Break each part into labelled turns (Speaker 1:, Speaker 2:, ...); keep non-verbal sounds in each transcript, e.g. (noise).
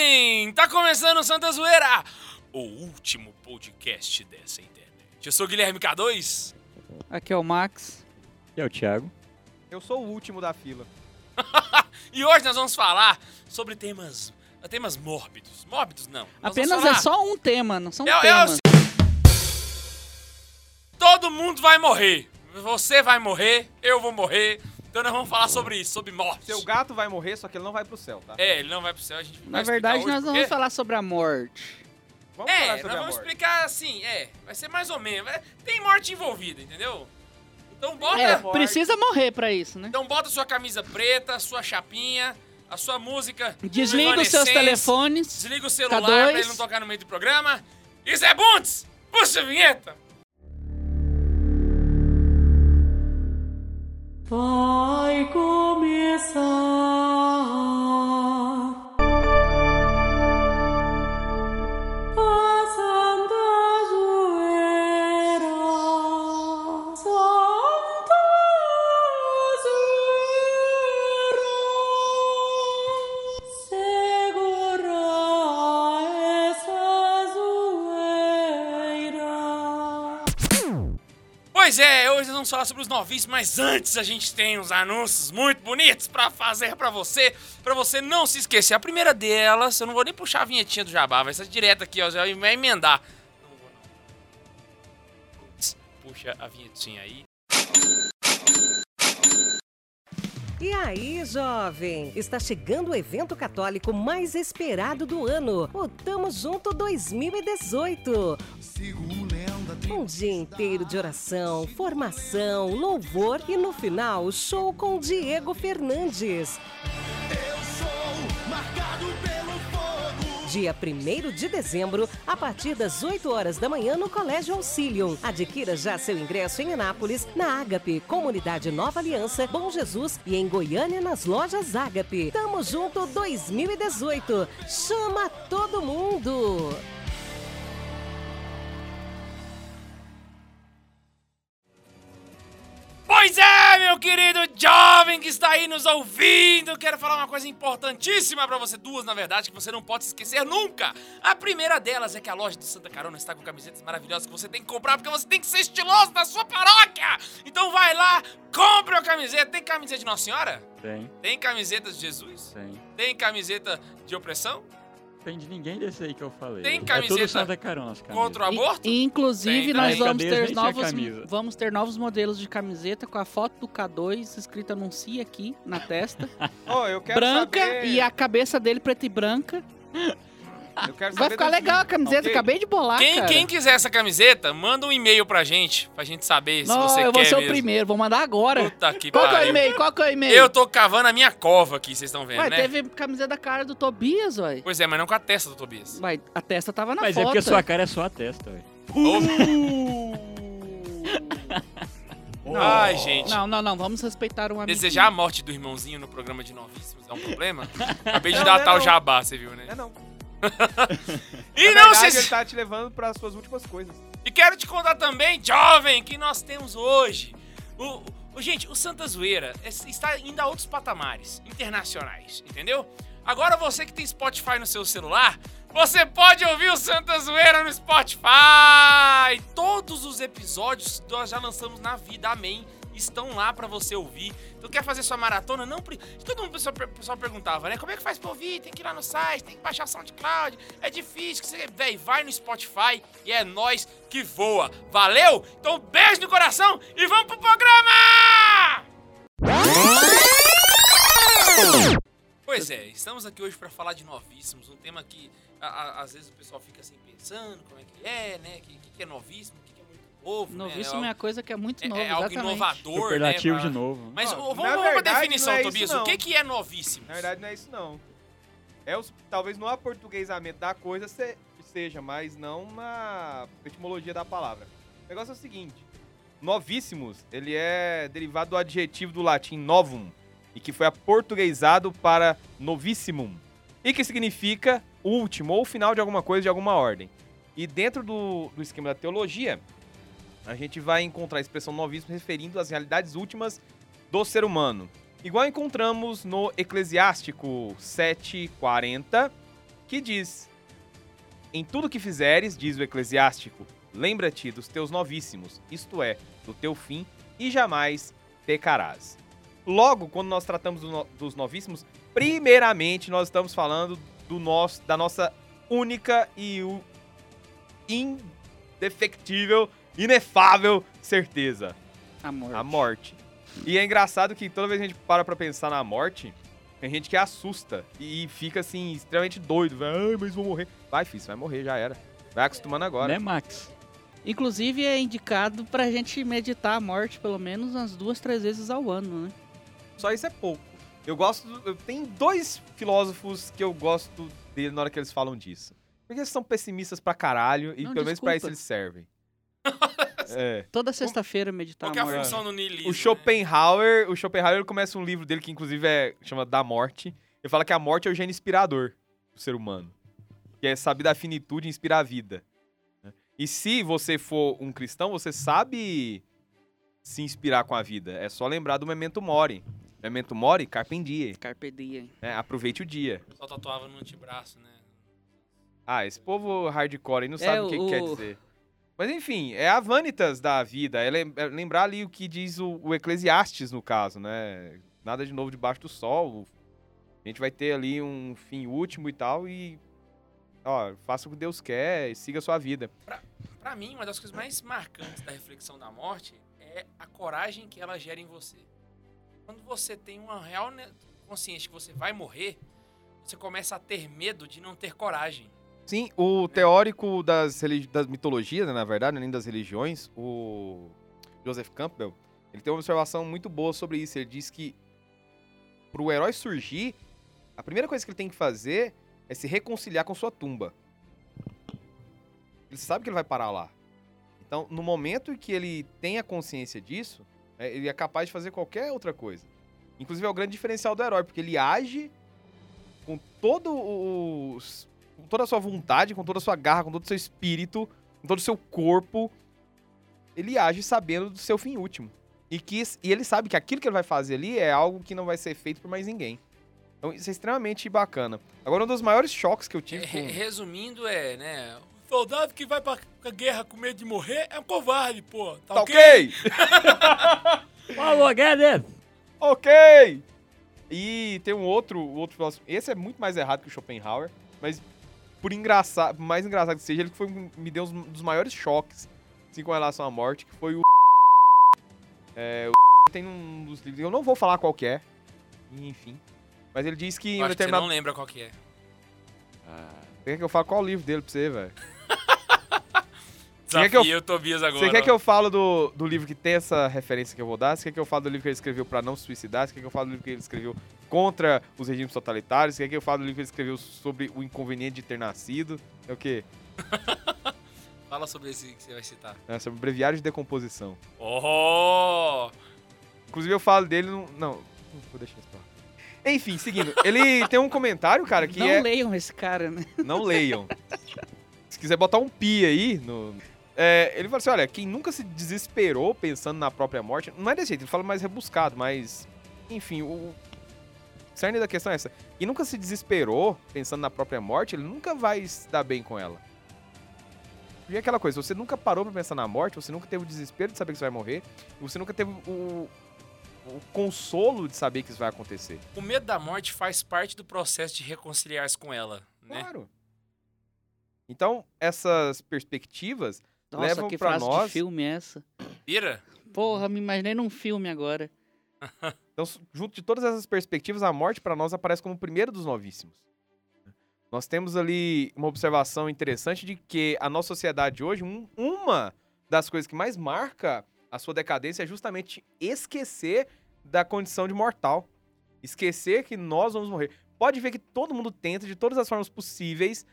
Speaker 1: jovem! Tá começando o Santa Zoeira, o último podcast dessa internet. Eu sou o Guilherme K2.
Speaker 2: Aqui é o Max.
Speaker 3: E é o Thiago.
Speaker 4: Eu sou o último da fila. (laughs)
Speaker 1: E hoje nós vamos falar sobre temas, temas mórbidos. Mórbidos não. Nós
Speaker 2: Apenas
Speaker 1: vamos
Speaker 2: é
Speaker 1: falar-
Speaker 2: só um tema, não são
Speaker 1: É- é o
Speaker 2: temas.
Speaker 1: Todo mundo vai morrer. Você vai morrer, eu vou morrer. Então nós vamos falar sobre isso, sobre morte.
Speaker 4: Seu gato vai morrer, só que ele não vai pro céu, tá?
Speaker 1: É, ele não vai pro céu, a gente vai
Speaker 2: Na verdade,
Speaker 1: hoje
Speaker 2: nós vamos falar sobre a morte.
Speaker 4: Vamos
Speaker 1: É,
Speaker 4: falar
Speaker 1: nós
Speaker 4: sobre a
Speaker 1: vamos
Speaker 4: morte.
Speaker 1: explicar assim, é, vai ser mais ou menos. é, Tem morte envolvida, entendeu? Então bota,
Speaker 2: É,
Speaker 4: morte.
Speaker 2: precisa morrer pra isso, né?
Speaker 1: então bota sua camisa preta, sua chapinha, a sua música.
Speaker 2: Desliga os seus telefones.
Speaker 1: Desliga o celular
Speaker 2: K2.
Speaker 1: pra ele não tocar no meio do programa. E Zé Bundes, puxa a vinheta.
Speaker 5: Vai começar
Speaker 1: vamos falar sobre os novíssimos, mas antes a gente tem uns anúncios muito bonitos pra fazer pra você, pra você não se esquecer. A primeira delas, eu não vou nem puxar a vinhetinha do Jabá, vai ser direto aqui, ó, já vai emendar. Puxa a vinhetinha aí.
Speaker 6: E aí, jovem? Está chegando o evento católico mais esperado do ano, o Tamo Junto 2018. Um dia inteiro de oração, formação, louvor e no final, show com Diego Fernandes. Dia 1 de dezembro, a partir das 8 horas da manhã no Colégio Auxilium. Adquira já seu ingresso em Anápolis, na Ágape, Comunidade Nova Aliança, Bom Jesus e em Goiânia nas lojas Ágape. Tamo junto 2018. Chama todo mundo!
Speaker 1: Querido jovem que está aí nos ouvindo, quero falar uma coisa importantíssima pra você, duas na verdade, que você não pode esquecer nunca. A primeira delas é que a loja do Santa Carona está com camisetas maravilhosas que você tem que comprar porque você tem que ser estiloso na sua paróquia. Então vai lá, compre uma camiseta. Tem camiseta de Nossa Senhora?
Speaker 3: Tem,
Speaker 1: Tem camiseta de Jesus?
Speaker 3: tem.
Speaker 1: Tem camiseta de opressão?
Speaker 3: Tem de ninguém desse aí que eu falei.
Speaker 1: Tem
Speaker 3: É
Speaker 1: camiseta
Speaker 3: tudo Santa Carona.
Speaker 1: Contra o aborto?
Speaker 2: E, inclusive,
Speaker 1: Tem,
Speaker 2: nós
Speaker 1: tem.
Speaker 2: vamos ter, novos, vamos ter novos modelos de camiseta com a foto do K2 escrita anuncia aqui na testa. (laughs)
Speaker 4: Quero
Speaker 2: branca
Speaker 4: saber...
Speaker 2: e a cabeça dele preta e branca.
Speaker 4: Eu quero
Speaker 2: Vai ficar legal a camiseta,
Speaker 4: ok?
Speaker 2: acabei de bolar,
Speaker 1: Quem,
Speaker 2: cara.
Speaker 1: quem quiser essa camiseta, manda um e-mail pra gente, pra gente saber se
Speaker 2: Não,
Speaker 1: você
Speaker 2: eu
Speaker 1: quer
Speaker 2: vou ser o
Speaker 1: mesmo.
Speaker 2: primeiro, vou mandar agora.
Speaker 1: Puta que
Speaker 2: Qual que é o
Speaker 1: pariu.
Speaker 2: e-mail? Qual que é o e-mail?
Speaker 1: Eu tô cavando a minha cova aqui, vocês estão vendo,
Speaker 2: Ué,
Speaker 1: né?
Speaker 2: teve camiseta da cara do Tobias, ué.
Speaker 1: Pois é, mas não com a testa do Tobias.
Speaker 2: Ué, a testa tava na
Speaker 3: Mas
Speaker 2: foto.
Speaker 3: é porque a sua cara é só a testa, velho. (laughs)
Speaker 1: Ai, gente.
Speaker 2: Não, não, não, vamos respeitar um amigo.
Speaker 1: Desejar a morte do irmãozinho no programa de novíssimos é um problema? (laughs) Acabei de
Speaker 4: Não,
Speaker 1: datar
Speaker 4: não é
Speaker 1: o
Speaker 4: não.
Speaker 1: jabá, você viu, né?
Speaker 4: É não. (laughs)
Speaker 1: E
Speaker 4: Na
Speaker 1: não
Speaker 4: verdade,
Speaker 1: se...
Speaker 4: ele tá te levando para as suas últimas coisas.
Speaker 1: E quero te contar também, jovem, que nós temos hoje. O, o- gente, o Santa Zoeira está indo a outros patamares internacionais, entendeu? Agora você que tem Spotify no seu celular, você pode ouvir o Santa Zoeira no Spotify. Todos os episódios que nós já lançamos na vida, amém, estão lá pra você ouvir. Então quer fazer sua maratona? Não, todo mundo pessoal, pessoal perguntava, né? Como é que faz pra ouvir? Tem que ir lá no site, tem que baixar SoundCloud. É difícil, que você, véi, vai no Spotify e é nós que voa. Valeu? Então beijo no coração e vamos pro programa! Pois é, estamos aqui hoje pra falar de novíssimos, um tema que a- a- às vezes o pessoal fica assim pensando como é que é, né? O que, que é novíssimo, novo,
Speaker 2: Novíssimo
Speaker 1: né?
Speaker 2: é a coisa que é muito
Speaker 1: é,
Speaker 2: novo,
Speaker 1: é algo
Speaker 2: exatamente.
Speaker 1: inovador,
Speaker 3: Superlativo
Speaker 1: né?
Speaker 3: de novo.
Speaker 1: Mas
Speaker 4: Não,
Speaker 1: vamos, pra
Speaker 4: verdade,
Speaker 1: definição,
Speaker 4: é isso,
Speaker 1: Tobias. O que, que é novíssimo?
Speaker 4: Na verdade, não é isso, não. É os, talvez no aportuguesamento da coisa se- seja, mas não na etimologia da palavra. O negócio é o seguinte: novíssimos, ele é derivado do adjetivo do latim novum, e que foi aportuguesado para novissimum, e que significa último ou final de alguma coisa de alguma ordem. E dentro do, do esquema da teologia, a gente vai encontrar a expressão novíssimo referindo às realidades últimas do ser humano. Igual encontramos no Eclesiástico 7:40, que diz: Em tudo que fizeres, diz o eclesiástico, lembra-te dos teus novíssimos, isto é, do teu fim, e jamais pecarás. Logo, quando nós tratamos do no- dos novíssimos, primeiramente nós estamos falando do nosso, da nossa única e indefectível, inefável certeza,
Speaker 2: A morte.
Speaker 4: a morte. E é engraçado que toda vez que a gente para pra pensar na morte, tem gente que assusta e fica assim, extremamente doido. Vai, Ai, mas vou morrer. Vai, filho, você vai morrer, já era. Vai acostumando agora.
Speaker 3: Né, Max?
Speaker 2: Inclusive é indicado pra gente meditar a morte pelo menos umas duas, três vezes ao ano, né?
Speaker 4: Só isso é pouco. Eu gosto. do- tenho dois filósofos que eu gosto dele na hora que eles falam disso. Porque eles são pessimistas pra caralho e
Speaker 2: Não,
Speaker 4: pelo menos pra isso
Speaker 2: desculpa.
Speaker 4: eles servem. É.
Speaker 2: Toda sexta-feira meditar
Speaker 1: Qual que é
Speaker 2: a
Speaker 1: função do niilismo?
Speaker 4: O
Speaker 1: né?
Speaker 4: Schopenhauer, o Schopenhauer começa um livro dele que inclusive é chama Da Morte. Ele fala que a morte é o gene inspirador do ser humano. Que é saber da finitude e inspirar a vida. né? E se você for um cristão, você sabe se inspirar com a vida. É só lembrar do memento mori. Memento mori, carpe diem.
Speaker 2: Carpe diem.
Speaker 4: né? Aproveite o dia.
Speaker 1: Só tatuava no antebraço, né?
Speaker 4: Ah, esse povo hardcore aí não
Speaker 2: É,
Speaker 4: sabe o que, que quer
Speaker 2: o-
Speaker 4: dizer. Mas enfim, é a vanitas da vida. É é lembrar ali o que diz o, o Eclesiastes, no caso, né? Nada de novo debaixo do sol. A gente vai ter ali um fim último e tal. E, ó, faça o que Deus quer e siga a sua vida.
Speaker 1: Pra mim, uma das coisas mais marcantes da reflexão da morte é a coragem que ela gera em você. Quando você tem uma real consciência que você vai morrer, você começa a ter medo de não ter coragem.
Speaker 4: Sim, o teórico das, das mitologias, né, na verdade, nem das religiões, o Joseph Campbell, ele tem uma observação muito boa sobre isso. Ele diz que pro herói surgir, a primeira coisa que ele tem que fazer é se reconciliar com sua tumba. Ele sabe que ele vai parar lá. Então, no momento em que ele tem a consciência disso, é, ele é capaz de fazer qualquer outra coisa. Inclusive, é o grande diferencial do herói, porque ele age com todo o, com toda a sua vontade, com toda a sua garra, com todo o seu espírito, com todo o seu corpo, ele age sabendo do seu fim último. E, que, e ele sabe que aquilo que ele vai fazer ali é algo que não vai ser feito por mais ninguém. Então isso é extremamente bacana. Agora, um dos maiores choques que eu tive
Speaker 1: Re-
Speaker 4: com...
Speaker 1: Resumindo, é, né? O soldado que vai pra guerra com medo de morrer é um covarde, pô. Tá,
Speaker 4: Tá
Speaker 1: ok?
Speaker 4: ok? (laughs)
Speaker 3: Falou, Guedes!
Speaker 4: Ok! E tem um outro, outro filósofo. Esse é muito mais errado que o Schopenhauer, mas por engraçado, por mais engraçado que seja, ele que foi, me deu um dos maiores choques assim, com relação à morte, que foi o. (laughs) É, o (laughs) tem um dos livros. Eu não vou falar qual que é. Enfim. Mas ele diz que
Speaker 1: Eu acho que você
Speaker 4: determinado.
Speaker 1: não lembra qual que é.
Speaker 3: Ah,
Speaker 4: Quer que eu fale qual o livro dele pra você, velho?
Speaker 1: Desafio
Speaker 4: quer que eu-
Speaker 1: o Tobias agora.
Speaker 4: Você quer que eu falo do, do livro que tem essa referência que eu vou dar? Você quer que eu fale do livro que ele escreveu pra não se suicidar? Você quer que eu fale do livro que ele escreveu contra os regimes totalitários? Você quer que eu fale do livro que ele escreveu sobre o inconveniente de ter nascido? É o quê? (laughs)
Speaker 1: Fala sobre esse que você vai citar.
Speaker 4: É sobre o breviário de decomposição.
Speaker 1: Oh!
Speaker 4: Inclusive eu falo dele no... Não, vou deixar isso pra lá. Enfim, seguindo. Ele (laughs) tem um comentário, cara, que
Speaker 2: não
Speaker 4: é...
Speaker 2: leiam esse cara, né?
Speaker 4: Não leiam. (laughs) Se quiser botar um pi aí no. É, ele fala assim: olha, quem nunca se desesperou pensando na própria morte. Não é desse jeito, ele fala mais rebuscado, mas. Enfim, o. cerne da questão é essa. Quem nunca se desesperou pensando na própria morte, ele nunca vai se dar bem com ela. E é aquela coisa, você nunca parou pra pensar na morte, você nunca teve o desespero de saber que você vai morrer, você nunca teve o, o consolo de saber que isso vai acontecer.
Speaker 1: O medo da morte faz parte do processo de reconciliar-se com ela, né?
Speaker 4: Claro. Então, essas perspectivas
Speaker 2: Nossa,
Speaker 4: levam
Speaker 2: que
Speaker 4: pra
Speaker 2: frase
Speaker 4: nós.
Speaker 2: de filme é essa?
Speaker 1: Pira?
Speaker 2: Porra, me imaginei num filme agora. (laughs)
Speaker 4: Então, junto de todas essas perspectivas, a morte para nós aparece como o primeiro dos novíssimos. Nós temos ali uma observação interessante de que a nossa sociedade hoje, um- uma das coisas que mais marca a sua decadência é justamente esquecer da condição de mortal. Esquecer que nós vamos morrer. Pode ver que todo mundo tenta, de todas as formas possíveis,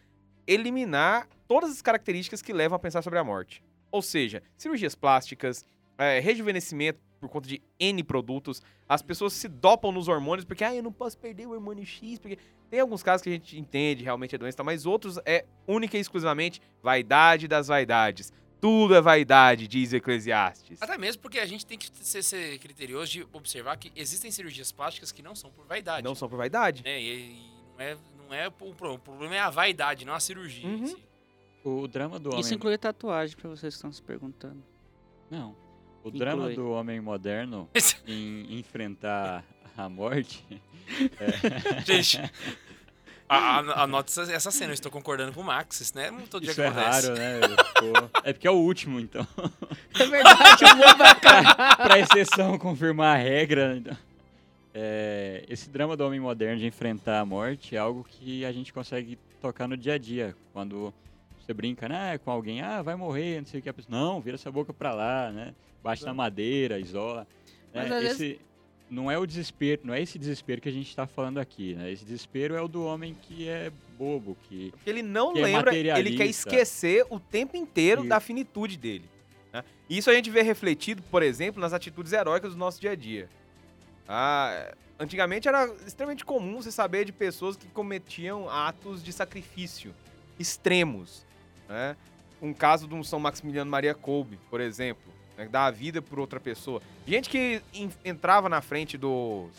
Speaker 4: eliminar todas as características que levam a pensar sobre a morte. Ou seja, cirurgias plásticas, é, rejuvenescimento por conta de N produtos, as pessoas se dopam nos hormônios porque, ah, eu não posso perder o hormônio X, porque tem alguns casos que a gente entende realmente a doença, mas outros é única e exclusivamente vaidade das vaidades. Tudo é vaidade, diz Eclesiastes.
Speaker 1: Até mesmo porque a gente tem que ser, ser criterioso de observar que existem cirurgias plásticas que não são por vaidade.
Speaker 4: Não são por vaidade.
Speaker 1: né? E, e não, é, Não é o, pro- o problema é a vaidade, não a cirurgia.
Speaker 4: Uhum.
Speaker 1: si.
Speaker 3: O drama do homem.
Speaker 2: Isso inclui tatuagem, pra vocês que estão se perguntando.
Speaker 3: Não. O
Speaker 2: Inclui.
Speaker 3: drama do homem moderno (laughs) em enfrentar a morte. (laughs)
Speaker 1: Gente, a- a- anota essa, essa cena. Eu estou concordando com o Max. Isso não é todo dia
Speaker 3: Isso é
Speaker 1: acontece.
Speaker 3: raro, né? É porque é o último, então. (laughs)
Speaker 2: É verdade, o mundo vai acabar.
Speaker 3: pra exceção confirmar a regra. Então. É, esse drama do homem moderno de enfrentar a morte é algo que a gente consegue tocar no dia a dia. Quando você brinca né, com alguém, ah, vai morrer, não sei o que. A pessoa, não, vira essa boca pra lá, né? Bate na madeira, isola.
Speaker 2: Mas
Speaker 3: né, esse não é o desespero, não é esse desespero que a gente está falando aqui, né? Esse desespero é o do homem que é bobo, que
Speaker 4: Porque ele não
Speaker 3: Que é
Speaker 4: lembra, ele quer esquecer o tempo inteiro
Speaker 3: Isso.
Speaker 4: da finitude dele. né? E isso a gente vê refletido, por exemplo, nas atitudes heróicas do nosso dia a dia. Ah, antigamente era extremamente comum você saber de pessoas que cometiam atos de sacrifício extremos. Né? Um caso de um São Maximiliano Maria Kolbe, por exemplo, né? dar a vida por outra pessoa. Gente que en- entrava na frente dos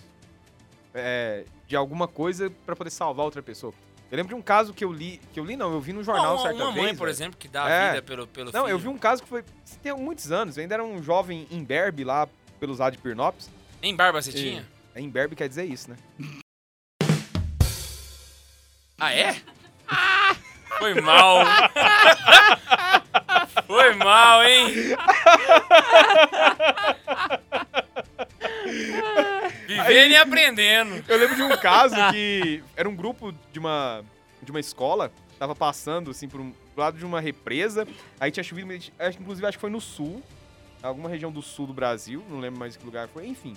Speaker 4: é, de alguma coisa para poder salvar outra pessoa. Eu lembro de um caso que eu li, que eu li não, eu vi no jornal
Speaker 1: uma,
Speaker 4: certa
Speaker 1: uma mãe,
Speaker 4: vez,
Speaker 1: por
Speaker 4: velho.
Speaker 1: exemplo, que dá a
Speaker 4: É.
Speaker 1: vida pelo, pelo
Speaker 4: Não,
Speaker 1: filho.
Speaker 4: eu vi um caso que foi tem muitos anos, eu ainda era um jovem imberbe lá pelos lados de Pirnópolis.
Speaker 1: Nem barba você
Speaker 4: E-
Speaker 1: tinha?
Speaker 4: É, imberbe quer dizer isso, né?
Speaker 1: Ah, é? Foi mal. Foi mal, hein? Vivendo e aprendendo.
Speaker 4: Eu lembro de um caso que era um grupo de uma, de uma escola, tava passando, assim, por um do lado de uma represa, aí tinha chovido, inclusive acho que foi no sul, alguma região do sul do Brasil, não lembro mais que lugar foi, enfim.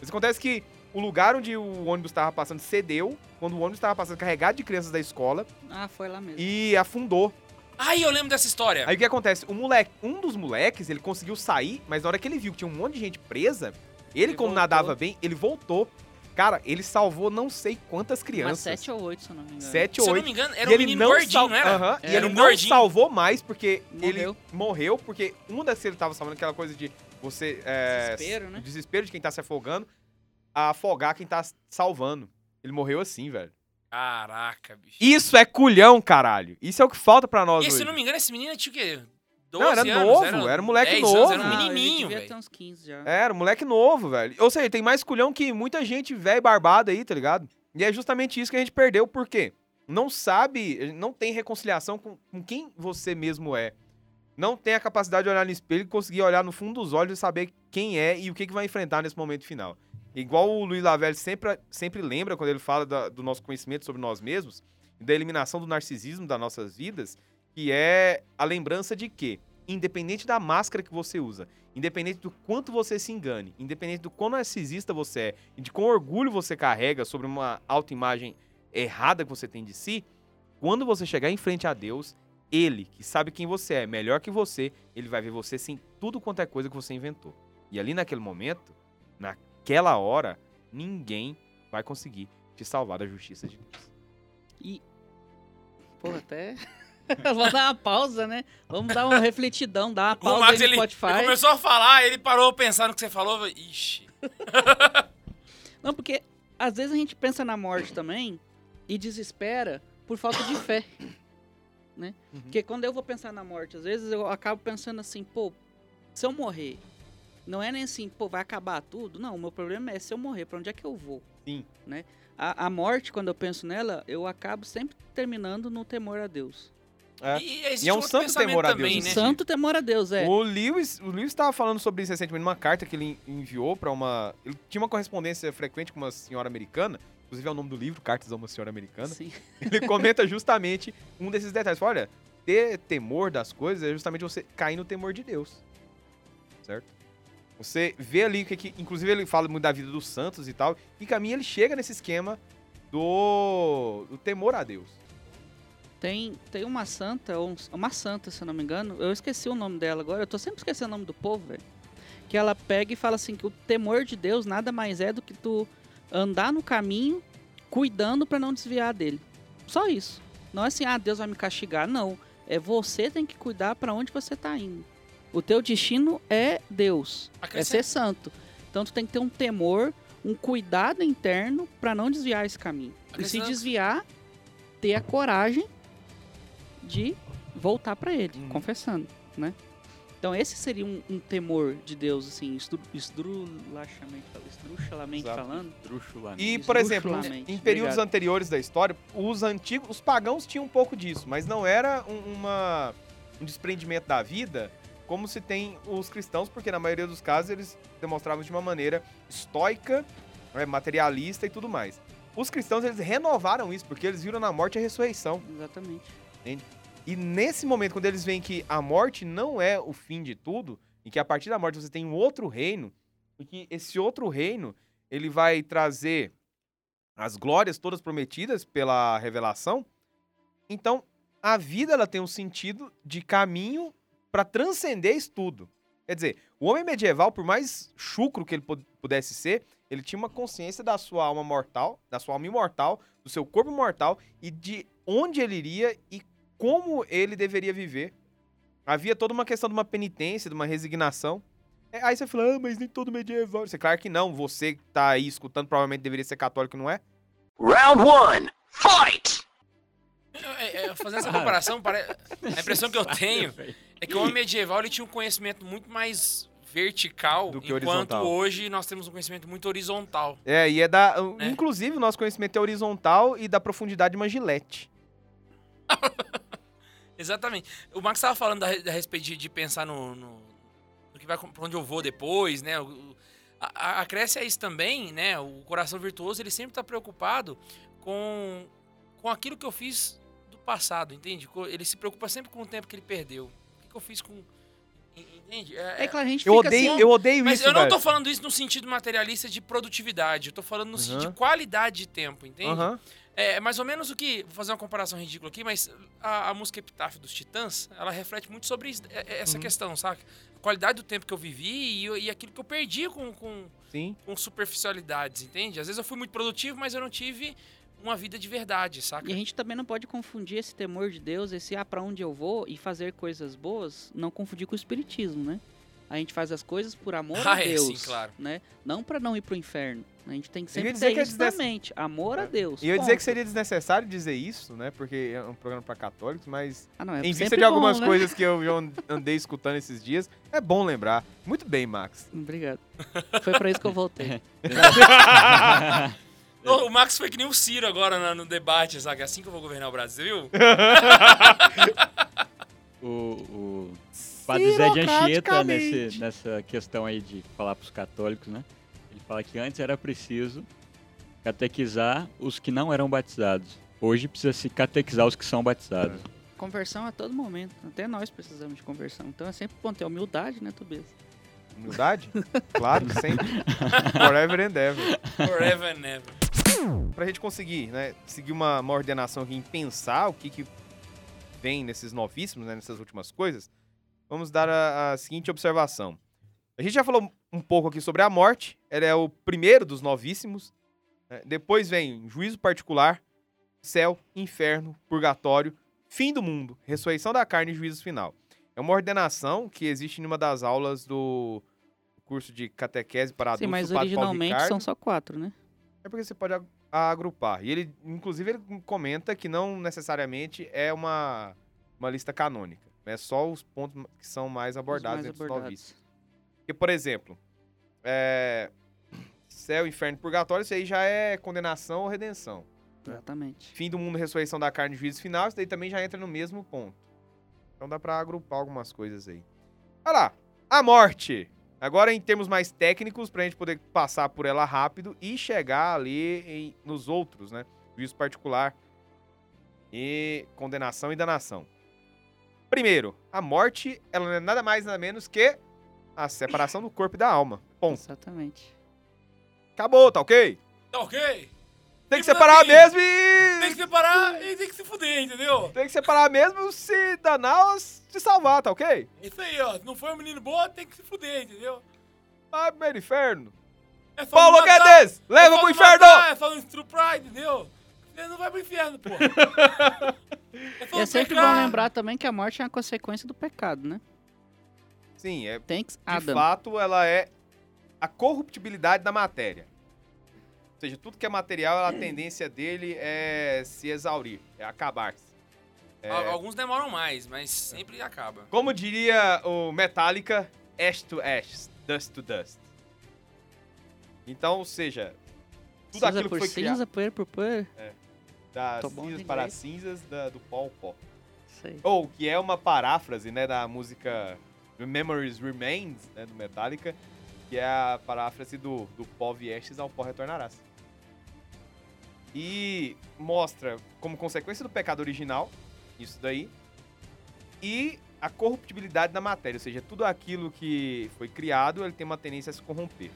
Speaker 4: Mas acontece que o lugar onde o ônibus estava passando cedeu, quando o ônibus estava passando carregado de crianças da escola,
Speaker 2: Ah, foi lá mesmo.
Speaker 4: e afundou.
Speaker 1: Ai, eu lembro dessa história.
Speaker 4: Aí o que acontece? O moleque, um dos moleques, ele conseguiu sair, mas na hora que ele viu que tinha um monte de gente presa, ele,
Speaker 2: Ele
Speaker 4: como
Speaker 2: voltou.
Speaker 4: nadava bem, ele voltou. Cara, ele salvou não sei quantas
Speaker 2: Umas
Speaker 4: crianças.
Speaker 2: sete ou oito, se eu não me engano.
Speaker 4: Sete
Speaker 1: Se
Speaker 4: ou
Speaker 1: eu não
Speaker 4: oito.
Speaker 1: me engano, era um
Speaker 4: ele
Speaker 1: menino
Speaker 4: não
Speaker 1: gordinho,
Speaker 4: sal-
Speaker 1: não era?
Speaker 4: Aham, E
Speaker 2: Era
Speaker 4: ele
Speaker 1: um
Speaker 4: não
Speaker 1: gordinho.
Speaker 4: salvou mais porque ele
Speaker 2: Morreu.
Speaker 4: morreu, porque uma das que ele tava salvando, aquela coisa de você. É,
Speaker 2: Desespero, né?
Speaker 4: desespero de quem tá se afogando, a afogar quem tá salvando. Ele morreu assim, velho.
Speaker 1: Caraca, bicho.
Speaker 4: Isso é culhão, caralho. Isso é o que falta pra nós
Speaker 1: E se
Speaker 4: hoje.
Speaker 1: eu não me engano, esse menino tinha o quê? 12
Speaker 4: Não, era
Speaker 1: anos,
Speaker 4: novo, era um moleque
Speaker 1: 10
Speaker 4: novo.
Speaker 1: Anos, era um
Speaker 2: Ah, ele
Speaker 1: menininho, velho.
Speaker 2: ter uns 15 já.
Speaker 4: Era, um moleque novo, velho. Ou seja, tem mais culhão que muita gente velho barbada aí, tá ligado? E é justamente isso que a gente perdeu, por quê? Não sabe, não tem reconciliação com, com quem você mesmo é. Não tem a capacidade de olhar no espelho e conseguir olhar no fundo dos olhos e saber quem é e o que, que vai enfrentar nesse momento final. Igual o Luiz Lavelle sempre, sempre lembra quando ele fala da- do nosso conhecimento sobre nós mesmos, da eliminação do narcisismo das nossas vidas, que é a lembrança de que, independente da máscara que você usa, independente do quanto você se engane, independente do quão narcisista você é e de quão orgulho você carrega sobre uma autoimagem errada que você tem de si, quando você chegar em frente a Deus, ele, que sabe quem você é, melhor que você, ele vai ver você sem tudo quanto é coisa que você inventou. E ali naquele momento, naquela hora, ninguém vai conseguir te salvar da justiça de Deus.
Speaker 2: Pô, até. (laughs) Vamos dar uma pausa, né? Vamos dar uma refletidão, dar uma
Speaker 1: O
Speaker 2: pausa
Speaker 1: Max,
Speaker 2: no
Speaker 1: ele,
Speaker 2: Spotify.
Speaker 1: ele começou a falar, ele parou pensando no que você falou. Ixi. (laughs)
Speaker 2: Não, porque às vezes a gente pensa na morte também e desespera por falta de fé. (coughs) Né?
Speaker 4: Uhum.
Speaker 2: Porque quando eu vou pensar na morte, às vezes eu acabo pensando assim, pô, se eu morrer, não é nem assim, pô, vai acabar tudo. Não, o meu problema é se eu morrer, pra onde é que eu vou?
Speaker 4: Sim.
Speaker 2: Né? A, a morte, quando eu penso nela, eu acabo sempre terminando no temor a Deus.
Speaker 4: É.
Speaker 1: E,
Speaker 4: E é um santo temor a Deus,
Speaker 1: também,
Speaker 4: né?
Speaker 1: né?
Speaker 2: Santo temor a Deus, é.
Speaker 4: O Lewis, o Lewis estava falando sobre isso recentemente numa carta que ele enviou para uma. Ele tinha uma correspondência frequente com uma senhora americana, inclusive é o nome do livro, Cartas a uma Senhora Americana.
Speaker 2: Sim. (laughs)
Speaker 4: Ele comenta justamente um desses detalhes. Fala, olha, ter temor das coisas é justamente você cair no temor de Deus. Certo? Você vê ali que, que inclusive ele fala muito da vida dos santos e tal, e caminha ele chega nesse esquema do, do temor a Deus.
Speaker 2: Tem, tem uma santa, um- uma santa, se eu não me engano, eu esqueci o nome dela agora, eu tô sempre esquecendo o nome do povo, velho. Que ela pega e fala assim que o temor de Deus nada mais é do que tu andar no caminho cuidando pra não desviar dele. Só isso. Não é assim, ah, Deus vai me castigar, não. É você tem que cuidar pra onde você tá indo. O teu destino é Deus, é ser santo. Então tu tem que ter um temor, um cuidado interno pra não desviar esse caminho. E se desviar, ter a coragem de voltar pra ele,
Speaker 4: Uhum.
Speaker 2: confessando, né? Então esse seria um, um temor de Deus, assim, estru, estrulachamente, estruchalamente
Speaker 4: Exato.
Speaker 2: falando.
Speaker 4: E, por exemplo, em períodos
Speaker 2: Obrigado.
Speaker 4: anteriores da história, os antigos, os pagãos tinham um pouco disso, mas não era um, uma, um desprendimento da vida como se tem os cristãos, porque na maioria dos casos eles demonstravam de uma maneira estoica, né, materialista e tudo mais. Os cristãos eles renovaram isso, porque eles viram na morte a ressurreição.
Speaker 2: Exatamente.
Speaker 4: E nesse momento, quando eles veem que a morte não é o fim de tudo, e que a partir da morte você tem um outro reino, e que esse outro reino, ele vai trazer as glórias todas prometidas pela revelação, então a vida ela tem um sentido de caminho para transcender isso tudo. Quer dizer, o homem medieval, por mais chucro que ele pu- pudesse ser, ele tinha uma consciência da sua alma mortal, da sua alma imortal, do seu corpo mortal e de onde ele iria e como ele deveria viver. Havia toda uma questão de uma penitência, de uma resignação. É, Aí você fala, ah, mas nem todo medieval. Você, claro que não. Você que tá aí escutando provavelmente deveria ser católico, não é?
Speaker 7: Round one, fight!
Speaker 1: É, é, fazendo essa comparação, pare- a impressão que eu tenho é que o homem medieval ele tinha um conhecimento muito mais vertical,
Speaker 4: Do que
Speaker 1: enquanto
Speaker 4: horizontal.
Speaker 1: hoje nós temos um conhecimento muito horizontal.
Speaker 4: É, e é da.
Speaker 1: É.
Speaker 4: Inclusive, o nosso conhecimento é horizontal e da profundidade de uma gilete. (laughs)
Speaker 1: Exatamente. O Max estava falando da, da respeito de, de pensar no, no, no que vai pra onde eu vou depois, né? O- a, a, acresce a isso também, né? O coração virtuoso ele sempre está preocupado com, com aquilo que eu fiz do passado, entende? Ele se preocupa sempre com o tempo que ele perdeu. O que, que eu fiz com. en- Entende? É-
Speaker 2: É claro, a gente
Speaker 4: Eu
Speaker 2: fica
Speaker 4: odeio,
Speaker 2: assim,
Speaker 4: eu odeio
Speaker 1: Mas
Speaker 4: isso,
Speaker 1: eu não
Speaker 4: velho.
Speaker 1: tô falando isso no sentido materialista de produtividade, eu tô falando no sentido
Speaker 4: Uhum.
Speaker 1: de qualidade de tempo, entende?
Speaker 4: Aham.
Speaker 1: É mais ou menos o que. Vou fazer uma comparação ridícula aqui, mas a, a música Epitáfio dos Titãs, ela reflete muito sobre isso- é- é- essa
Speaker 4: Uhum.
Speaker 1: questão, saca? A qualidade do tempo que eu vivi e, e aquilo que eu perdi com, com,
Speaker 4: Sim.
Speaker 1: com superficialidades, entende? Às vezes eu fui muito produtivo, mas eu não tive uma vida de verdade, saca?
Speaker 2: E a gente também não pode confundir esse temor de Deus, esse ah, pra onde eu vou e fazer coisas boas, não confundir com o espiritismo, né? A gente faz as coisas por amor
Speaker 1: Ah,
Speaker 2: a
Speaker 1: é,
Speaker 2: Deus,
Speaker 1: sim, claro.
Speaker 2: né? Não pra não ir pro inferno. A gente tem que sempre
Speaker 4: dizer
Speaker 2: ter
Speaker 4: que é
Speaker 2: isso
Speaker 4: desnec-
Speaker 2: na mente. Amor a Deus.
Speaker 4: E eu ia dizer que seria desnecessário dizer isso, né? Porque é um programa pra católicos, mas
Speaker 2: Ah, não, é
Speaker 4: em vista de algumas
Speaker 2: bom, né?
Speaker 4: coisas que eu (laughs) andei escutando esses dias, é bom lembrar. Muito bem, Max.
Speaker 2: Obrigado. Foi pra isso que eu voltei. (laughs) (laughs)
Speaker 1: O, Max foi que nem o Ciro agora no debate, saca? É assim que eu vou governar o Brasil.
Speaker 3: O, o Padre Zé de Anchieta, nesse, nessa questão aí de falar pros católicos, né? Ele fala que antes era preciso catequizar os que não eram batizados. Hoje precisa se catequizar os que são batizados.
Speaker 2: Conversão a todo momento. Até nós precisamos de conversão. Então é sempre bom ter humildade, né, Tobias?
Speaker 4: Humildade? (laughs) claro, sempre. Forever and ever.
Speaker 1: Forever and never.
Speaker 4: Pra gente conseguir, né, seguir uma, uma ordenação aqui em pensar o que, que vem nesses novíssimos, né, nessas últimas coisas, vamos dar a, a seguinte observação. A gente já falou um pouco aqui sobre a morte, ela é o primeiro dos novíssimos. né, Depois vem juízo particular, céu, inferno, purgatório, fim do mundo, ressurreição da carne e juízo final. É uma ordenação que existe em uma das aulas do curso de catequese para adultos
Speaker 2: Sim, mas originalmente são só quatro, né?
Speaker 4: É porque você pode ag- agrupar. E ele, inclusive, ele comenta que não necessariamente é uma, uma lista canônica. É só os pontos que são mais abordados
Speaker 2: mais
Speaker 4: entre os novícios. Porque, por exemplo, é, céu, inferno e purgatório, isso aí já é condenação ou redenção.
Speaker 2: Exatamente.
Speaker 4: Fim do mundo, ressurreição da carne e juízo final, isso daí também já entra no mesmo ponto. Então dá pra agrupar algumas coisas aí. Olha lá, a morte. Agora em termos mais técnicos, pra gente poder passar por ela rápido e chegar ali em- nos outros, né? Juízo particular e condenação e danação. Primeiro, a morte, ela não é nada mais nada menos que a separação do corpo e da alma. Ponto.
Speaker 2: Exatamente.
Speaker 4: Acabou, tá ok?
Speaker 1: Tá ok?
Speaker 4: Tem que separar mesmo e...
Speaker 1: Tem que separar e tem que se fuder, entendeu?
Speaker 4: Tem que separar mesmo se danar ou se salvar, tá ok?
Speaker 1: É Isso aí, ó. Se não foi um menino bom, tem que se fuder, entendeu?
Speaker 4: Vai pro meio do inferno.
Speaker 1: É só
Speaker 4: Paulo
Speaker 1: não
Speaker 4: Guedes,
Speaker 1: é
Speaker 4: leva
Speaker 1: só
Speaker 4: pro
Speaker 1: não
Speaker 4: inferno!
Speaker 1: matar, É só no estuprar, entendeu? Você não vai pro inferno, pô. (laughs) É
Speaker 2: E é sempre
Speaker 1: pecar.
Speaker 2: bom lembrar também que a morte é uma consequência do pecado, né?
Speaker 4: Sim, é, de
Speaker 2: Thanks, Adam.
Speaker 4: fato, ela é a corruptibilidade da matéria. seja, tudo que é material, a tendência dele é se exaurir, é acabar-se. É,
Speaker 1: Al- Alguns demoram mais, mas sempre acaba.
Speaker 4: como diria o Metallica, ash to ash, dust to dust. Então, ou seja, tudo
Speaker 2: cinza
Speaker 4: aquilo que foi criado
Speaker 2: cinza, poeira por poeira.
Speaker 4: Das cinzas para
Speaker 2: inglês.
Speaker 4: cinzas, da- do pó ao pó. Ou que é uma paráfrase, né, da música Memories Remains, né, do Metallica, que é a paráfrase do, do pó viestes ao pó retornarás. E mostra como consequência do pecado original, isso daí, e a corruptibilidade da matéria, ou seja, tudo aquilo que foi criado, ele tem uma tendência a se corromper.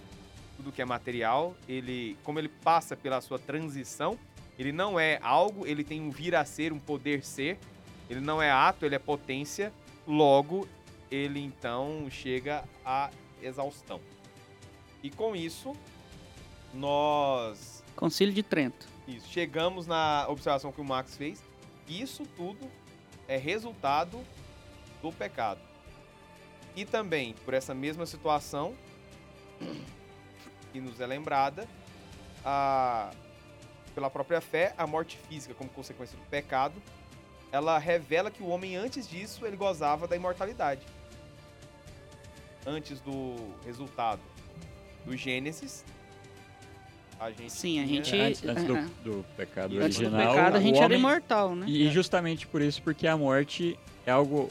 Speaker 4: Tudo que é material, ele, como ele passa pela sua transição, ele não é algo, ele tem um vir a ser, um poder ser, ele não é ato, ele é potência, logo ele então chega à exaustão. E com isso, nós
Speaker 2: Concílio de Trento.
Speaker 4: isso, chegamos na observação que o Max fez, isso tudo é resultado do pecado. E também, por essa mesma situação, (clears throat) que nos é lembrada, a, pela própria fé, a morte física como consequência do pecado, ela revela que o homem, antes disso, ele gozava da imortalidade. Antes do resultado do Gênesis, a gente
Speaker 2: Sim, a gente-
Speaker 3: Antes, antes do,
Speaker 2: Aham.
Speaker 3: do pecado
Speaker 2: Antes do
Speaker 3: original.
Speaker 2: pecado, a
Speaker 3: o
Speaker 2: gente era
Speaker 3: homem-
Speaker 2: imortal, né?
Speaker 3: E justamente por isso, porque a morte é algo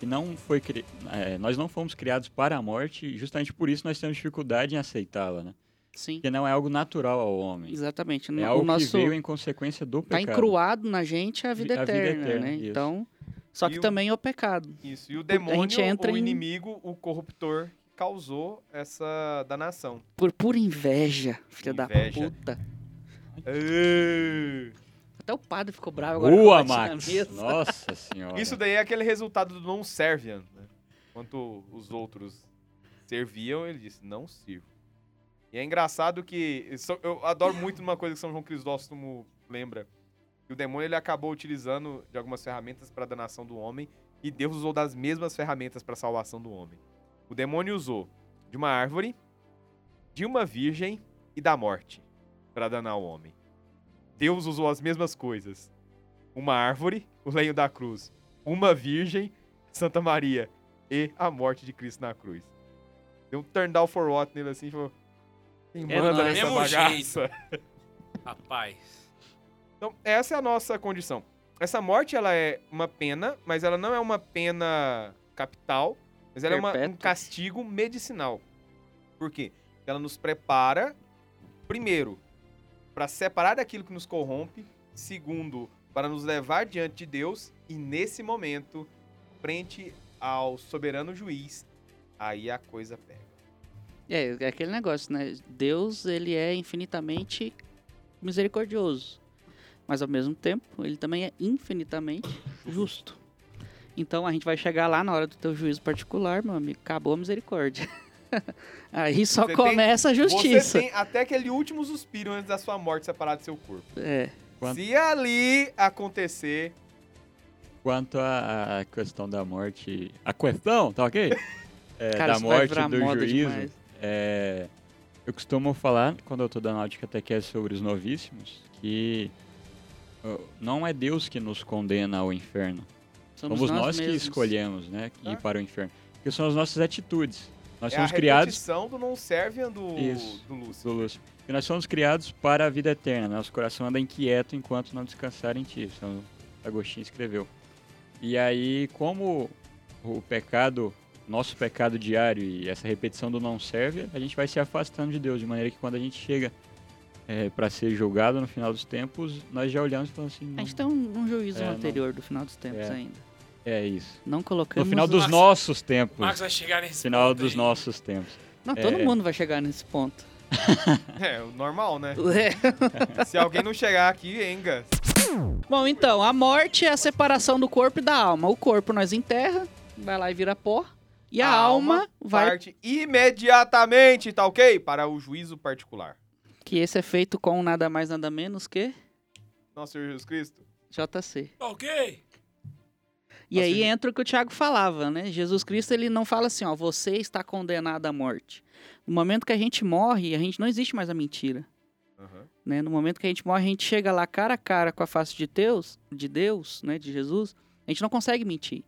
Speaker 3: que não foi cri... é, nós não fomos criados para a morte, e justamente por isso nós temos dificuldade em aceitá-la, né?
Speaker 2: Sim,
Speaker 3: Porque não é algo natural ao homem.
Speaker 2: exatamente.
Speaker 3: É
Speaker 2: o
Speaker 3: algo
Speaker 2: nosso
Speaker 3: que veio em consequência do
Speaker 2: tá
Speaker 3: pecado.
Speaker 2: encruado na gente a vida
Speaker 3: A vida
Speaker 2: eterna,
Speaker 3: eterna,
Speaker 2: né?
Speaker 3: isso.
Speaker 2: Então, só que
Speaker 4: E o-
Speaker 2: também é o pecado.
Speaker 4: Isso, e o
Speaker 2: a
Speaker 4: demônio,
Speaker 2: gente entra
Speaker 4: o
Speaker 2: em-
Speaker 4: inimigo, o corruptor, causou essa danação.
Speaker 2: Por pura inveja, filha
Speaker 4: Inveja.
Speaker 2: da puta. Até o padre ficou bravo agora.
Speaker 3: Boa,
Speaker 2: que
Speaker 3: Max! Nossa (laughs) senhora.
Speaker 4: Isso daí é aquele resultado do não serviam, né? Enquanto os outros serviam, ele disse, não sirvo. E é engraçado que, eu adoro muito uma coisa que São João Crisóstomo lembra, que o demônio ele acabou utilizando de algumas ferramentas para a danação do homem, e Deus usou das mesmas ferramentas para a salvação do homem. O demônio usou de uma árvore, de uma virgem e da morte para danar o homem. Deus usou as mesmas coisas. Uma árvore, o lenho da cruz, uma virgem, Santa Maria e a morte de Cristo na cruz. Deu um turn down for what nele assim e falou: Quem
Speaker 2: É
Speaker 4: manda nessa
Speaker 1: Mesmo
Speaker 4: bagaça?
Speaker 1: Rapaz.
Speaker 4: Então, essa é a nossa condição. Essa morte, ela é uma pena, mas ela não é uma pena capital, mas ela é uma- um castigo medicinal. Por quê? Ela nos prepara, primeiro, para separar daquilo que nos corrompe, segundo, para nos levar diante de Deus, e nesse momento, frente ao soberano juiz, aí a coisa pega.
Speaker 2: É, é aquele negócio, né? Deus, ele é infinitamente misericordioso. Mas ao mesmo tempo, ele também é infinitamente justo. Então a gente vai chegar lá na hora do teu juízo particular, meu amigo, acabou a misericórdia. (laughs) Aí só
Speaker 4: Você tem-
Speaker 2: começa a justiça.
Speaker 4: Você tem até aquele último suspiro antes da sua morte separado do seu corpo.
Speaker 2: É.
Speaker 3: Quanto-
Speaker 4: Se ali acontecer,
Speaker 3: Quanto à questão da morte. A questão, tá ok? (laughs) É,
Speaker 2: Cara,
Speaker 3: da
Speaker 2: isso vai
Speaker 3: morte
Speaker 2: virar
Speaker 3: do
Speaker 2: moda
Speaker 3: juízo.
Speaker 2: demais.
Speaker 3: É, eu costumo falar, quando eu tô dando aula de catequese sobre os novíssimos, que não é Deus que nos condena ao inferno.
Speaker 2: Somos,
Speaker 3: Somos, nós, que
Speaker 2: mesmos.
Speaker 3: escolhemos, né,
Speaker 4: Ah.
Speaker 3: ir para o inferno. Porque são as nossas atitudes. Nós
Speaker 4: é
Speaker 3: somos
Speaker 4: a
Speaker 3: criados
Speaker 4: do não serviam do,
Speaker 3: Isso.
Speaker 4: do Lúcio.
Speaker 3: do. E nós somos criados para a vida eterna. né? Nosso coração anda inquieto enquanto não descansar em ti. São Agostinho escreveu. E aí, como o pecado, nosso pecado diário e essa repetição do não serve, a gente vai se afastando de Deus, de maneira que quando a gente chega para ser julgado no final dos tempos, nós já olhamos e falamos assim,
Speaker 2: A
Speaker 3: não,
Speaker 2: gente tem um, um juízo
Speaker 3: É, não-
Speaker 2: anterior do final dos tempos
Speaker 3: É.
Speaker 2: ainda.
Speaker 3: é isso.
Speaker 2: Não
Speaker 3: No
Speaker 2: colocamos...
Speaker 3: final dos
Speaker 1: Max-
Speaker 3: nossos tempos.
Speaker 1: Max vai chegar nesse
Speaker 3: Final
Speaker 1: ponto
Speaker 3: dos
Speaker 1: aí.
Speaker 3: nossos tempos.
Speaker 2: Não, todo
Speaker 3: É.
Speaker 2: mundo vai chegar nesse ponto. (laughs)
Speaker 4: É, o normal, né?
Speaker 2: É. (laughs)
Speaker 4: Se alguém não chegar aqui, enga.
Speaker 2: Bom, então, a morte é a separação do corpo e da alma. O corpo nós enterra, vai lá e vira pó. E a, alma, vai.
Speaker 4: parte imediatamente, tá ok? Para o juízo particular.
Speaker 2: Que esse é feito com nada mais, nada menos que
Speaker 4: Nosso Senhor Jesus Cristo.
Speaker 2: JC.
Speaker 1: Ok.
Speaker 2: E
Speaker 4: Nossa,
Speaker 2: aí
Speaker 4: gente.
Speaker 2: entra o que o Tiago falava, né? Jesus Cristo, ele não fala assim, ó, você está condenado à morte. No momento que a gente morre, a gente não existe mais a mentira.
Speaker 4: Aham.
Speaker 2: né? No momento que a gente morre, a gente chega lá cara a cara com a face de Deus, de Deus, né, de Jesus. A gente não consegue mentir.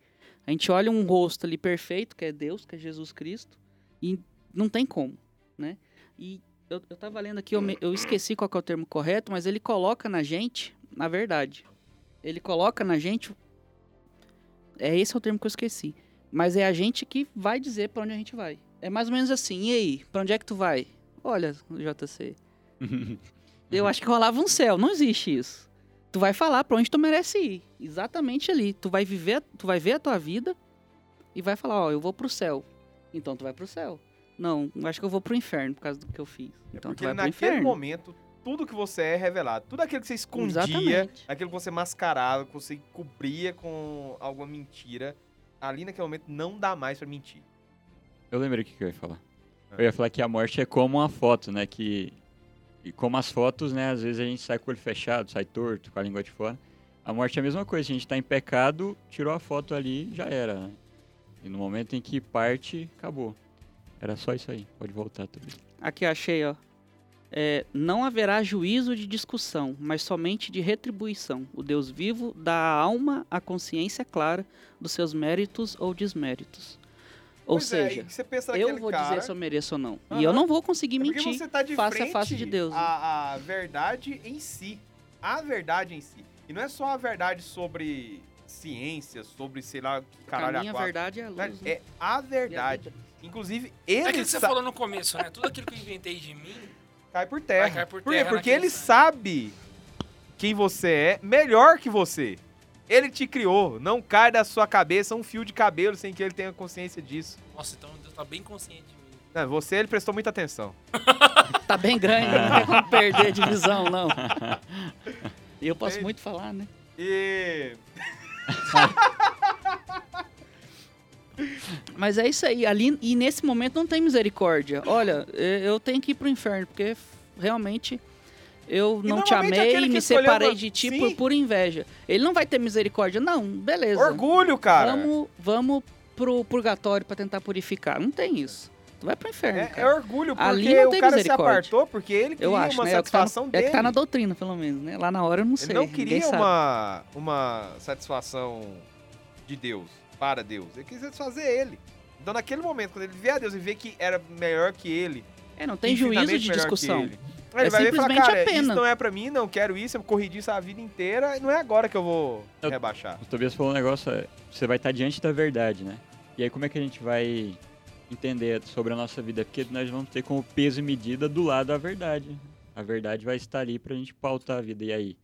Speaker 2: A gente olha um rosto ali perfeito, que é Deus, que é Jesus Cristo, e não tem como, né? E eu, eu tava lendo aqui, eu, me- eu esqueci qual é o termo correto, mas ele coloca na gente, na verdade, ele coloca na gente, é esse é o termo que eu esqueci, mas é a gente que vai dizer pra onde a gente vai. É mais ou menos assim, e aí, pra onde é que tu vai? Olha, JC, (laughs) eu acho que rolava um céu. Não existe isso. Tu vai falar pra onde tu merece ir. Exatamente ali. Tu vai viver, tu vai ver a tua vida e vai falar, ó, eu vou pro céu. Então tu vai pro céu. Não, eu acho que eu vou pro inferno por causa do que eu fiz.
Speaker 4: É
Speaker 2: Então tu
Speaker 4: porque
Speaker 2: vai pro
Speaker 4: naquele
Speaker 2: inferno.
Speaker 4: momento, tudo que você é revelado. Tudo aquilo que você escondia,
Speaker 2: Exatamente.
Speaker 4: aquilo que você mascarava, que você cobria com alguma mentira, ali naquele momento não dá mais pra mentir.
Speaker 3: Eu lembrei o que, que eu ia falar.
Speaker 4: Ah.
Speaker 3: Eu ia falar que a morte é como uma foto, né? Que. E como as fotos, né? Às vezes a gente sai com o olho fechado, sai torto, com a língua de fora. A morte é a mesma coisa. A gente tá em pecado, tirou a foto ali, já era, né? E no momento em que parte, acabou. Era só isso aí. Pode voltar tudo.
Speaker 2: Aqui achei, ó. É, não haverá juízo de discussão, mas somente de retribuição. O Deus vivo dá à alma a consciência clara dos seus méritos ou desméritos. Ou
Speaker 4: Pois é,
Speaker 2: seja,
Speaker 4: e você pensa
Speaker 2: eu
Speaker 4: naquele
Speaker 2: vou
Speaker 4: cara,
Speaker 2: dizer se eu mereço ou não.
Speaker 4: Aham.
Speaker 2: E eu não vou conseguir
Speaker 4: é porque
Speaker 2: mentir.
Speaker 4: você tá de
Speaker 2: face a face de Deus, né?
Speaker 4: A, a verdade em si. A verdade em si. E não é só a verdade sobre ciência, sobre, sei lá, caralho a
Speaker 2: a
Speaker 4: quatro.
Speaker 2: verdade é a
Speaker 4: Né?
Speaker 2: luz. né?
Speaker 4: É a
Speaker 2: E a
Speaker 4: verdade.
Speaker 2: vida.
Speaker 4: Inclusive,
Speaker 1: É
Speaker 4: ele
Speaker 1: aquilo que você falou no começo, né? Tudo aquilo que eu inventei de mim.
Speaker 4: cai por terra.
Speaker 1: Vai cair por
Speaker 4: Por quê?
Speaker 1: terra
Speaker 4: Porque ele sabe quem você é melhor que você. Ele te criou. Não cai da sua cabeça um fio de cabelo sem que ele tenha consciência disso.
Speaker 1: Nossa, então Deus tá bem consciente de mim.
Speaker 4: Não, você, ele prestou muita atenção. (laughs)
Speaker 2: Tá bem grande, não tem como perder a divisão, não. E eu posso muito falar, né?
Speaker 4: E... (laughs)
Speaker 2: Mas é isso aí. Ali, e nesse momento não tem misericórdia. Olha, eu tenho que ir pro inferno, porque realmente eu não te
Speaker 4: normalmente
Speaker 2: amei e me
Speaker 4: escolheu
Speaker 2: separei
Speaker 4: vo-
Speaker 2: de ti
Speaker 4: Sim.
Speaker 2: por pura inveja. Ele não vai ter misericórdia. Não, beleza.
Speaker 4: Orgulho, cara.
Speaker 2: Vamos, vamos pro purgatório pra tentar purificar. Não tem isso. Tu vai pro inferno,
Speaker 4: É, é orgulho,
Speaker 2: Ali
Speaker 4: porque
Speaker 2: não
Speaker 4: o
Speaker 2: tem
Speaker 4: cara se apartou porque ele queria
Speaker 2: Eu acho,
Speaker 4: uma
Speaker 2: né? É, o tá,
Speaker 4: satisfação
Speaker 2: no-
Speaker 4: dele.
Speaker 2: é que tá na doutrina, pelo menos, né? Lá na hora eu não sei.
Speaker 4: Ele não queria uma, uma satisfação de Deus, para Deus. Ele quis satisfazer ele. Então, naquele momento, quando ele vê a Deus e vê que era melhor que ele,
Speaker 2: É, não tem juízo de discussão.
Speaker 4: Ele,
Speaker 2: É
Speaker 4: vai ver e falar,
Speaker 2: simplesmente a
Speaker 4: cara, isso
Speaker 2: pena.
Speaker 4: não é pra mim, não quero isso, eu corri disso a vida inteira, e não é agora que eu vou
Speaker 3: Eu-
Speaker 4: rebaixar.
Speaker 3: O Tobias falou um negócio, é, você vai estar diante da verdade, né? E aí como é que a gente vai entender sobre a nossa vida? Porque nós vamos ter como peso e medida do lado a verdade. A verdade vai estar ali pra gente pautar a vida. E aí?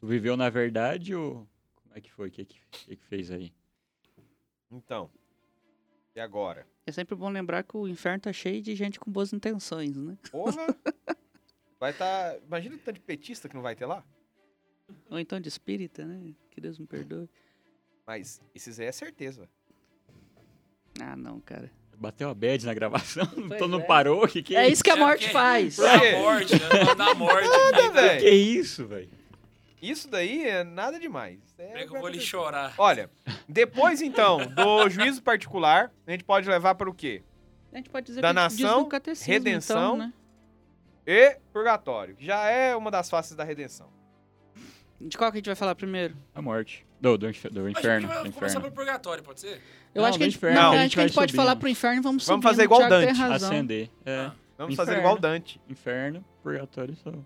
Speaker 3: Tu viveu na verdade ou como é que foi? O que, que, que que fez aí?
Speaker 4: Então, e agora?
Speaker 2: É sempre bom lembrar que o inferno tá cheio de gente com boas intenções, né?
Speaker 4: Porra! (laughs) vai estar... Imagina o tanto de petista que não vai ter lá.
Speaker 2: Ou então de espírita, né? Que Deus me perdoe.
Speaker 4: Mas esses aí é certeza.
Speaker 2: Ah, não, cara.
Speaker 3: Bateu a bad na gravação? (laughs)
Speaker 2: Pois
Speaker 3: Todo não
Speaker 2: é.
Speaker 3: parou? Que que
Speaker 2: É isso que a
Speaker 1: É,
Speaker 2: morte
Speaker 1: porque-
Speaker 2: faz.
Speaker 4: Quê?
Speaker 1: Da morte, né? Da morte.
Speaker 4: Nada, velho.
Speaker 3: Que isso, velho?
Speaker 4: Isso daí é nada demais. É
Speaker 1: que eu vou lhe chorar.
Speaker 4: Olha, depois então do juízo particular, a gente pode levar para o quê?
Speaker 2: A gente pode dizer
Speaker 4: Danação,
Speaker 2: que diz no catecismo,
Speaker 4: redenção,
Speaker 2: então, né?
Speaker 4: E purgatório, que já é uma das faces da redenção.
Speaker 2: De qual que a gente vai falar primeiro?
Speaker 3: A morte. Do, do, infer- do inferno.
Speaker 1: a gente
Speaker 3: do
Speaker 1: vai começar pelo purgatório, pode ser?
Speaker 2: Eu
Speaker 3: Não,
Speaker 2: acho que a gente,
Speaker 3: inferno,
Speaker 2: não,
Speaker 3: que a gente
Speaker 2: que a gente pode falar
Speaker 3: subindo.
Speaker 2: pro inferno e vamos
Speaker 4: Vamos
Speaker 2: subindo,
Speaker 4: fazer igual
Speaker 2: o
Speaker 4: Dante,
Speaker 2: razão.
Speaker 3: Ascender. É.
Speaker 1: Ah.
Speaker 4: Vamos
Speaker 3: Inferno.
Speaker 4: fazer igual Dante.
Speaker 3: Inferno, purgatório só.
Speaker 8: Não,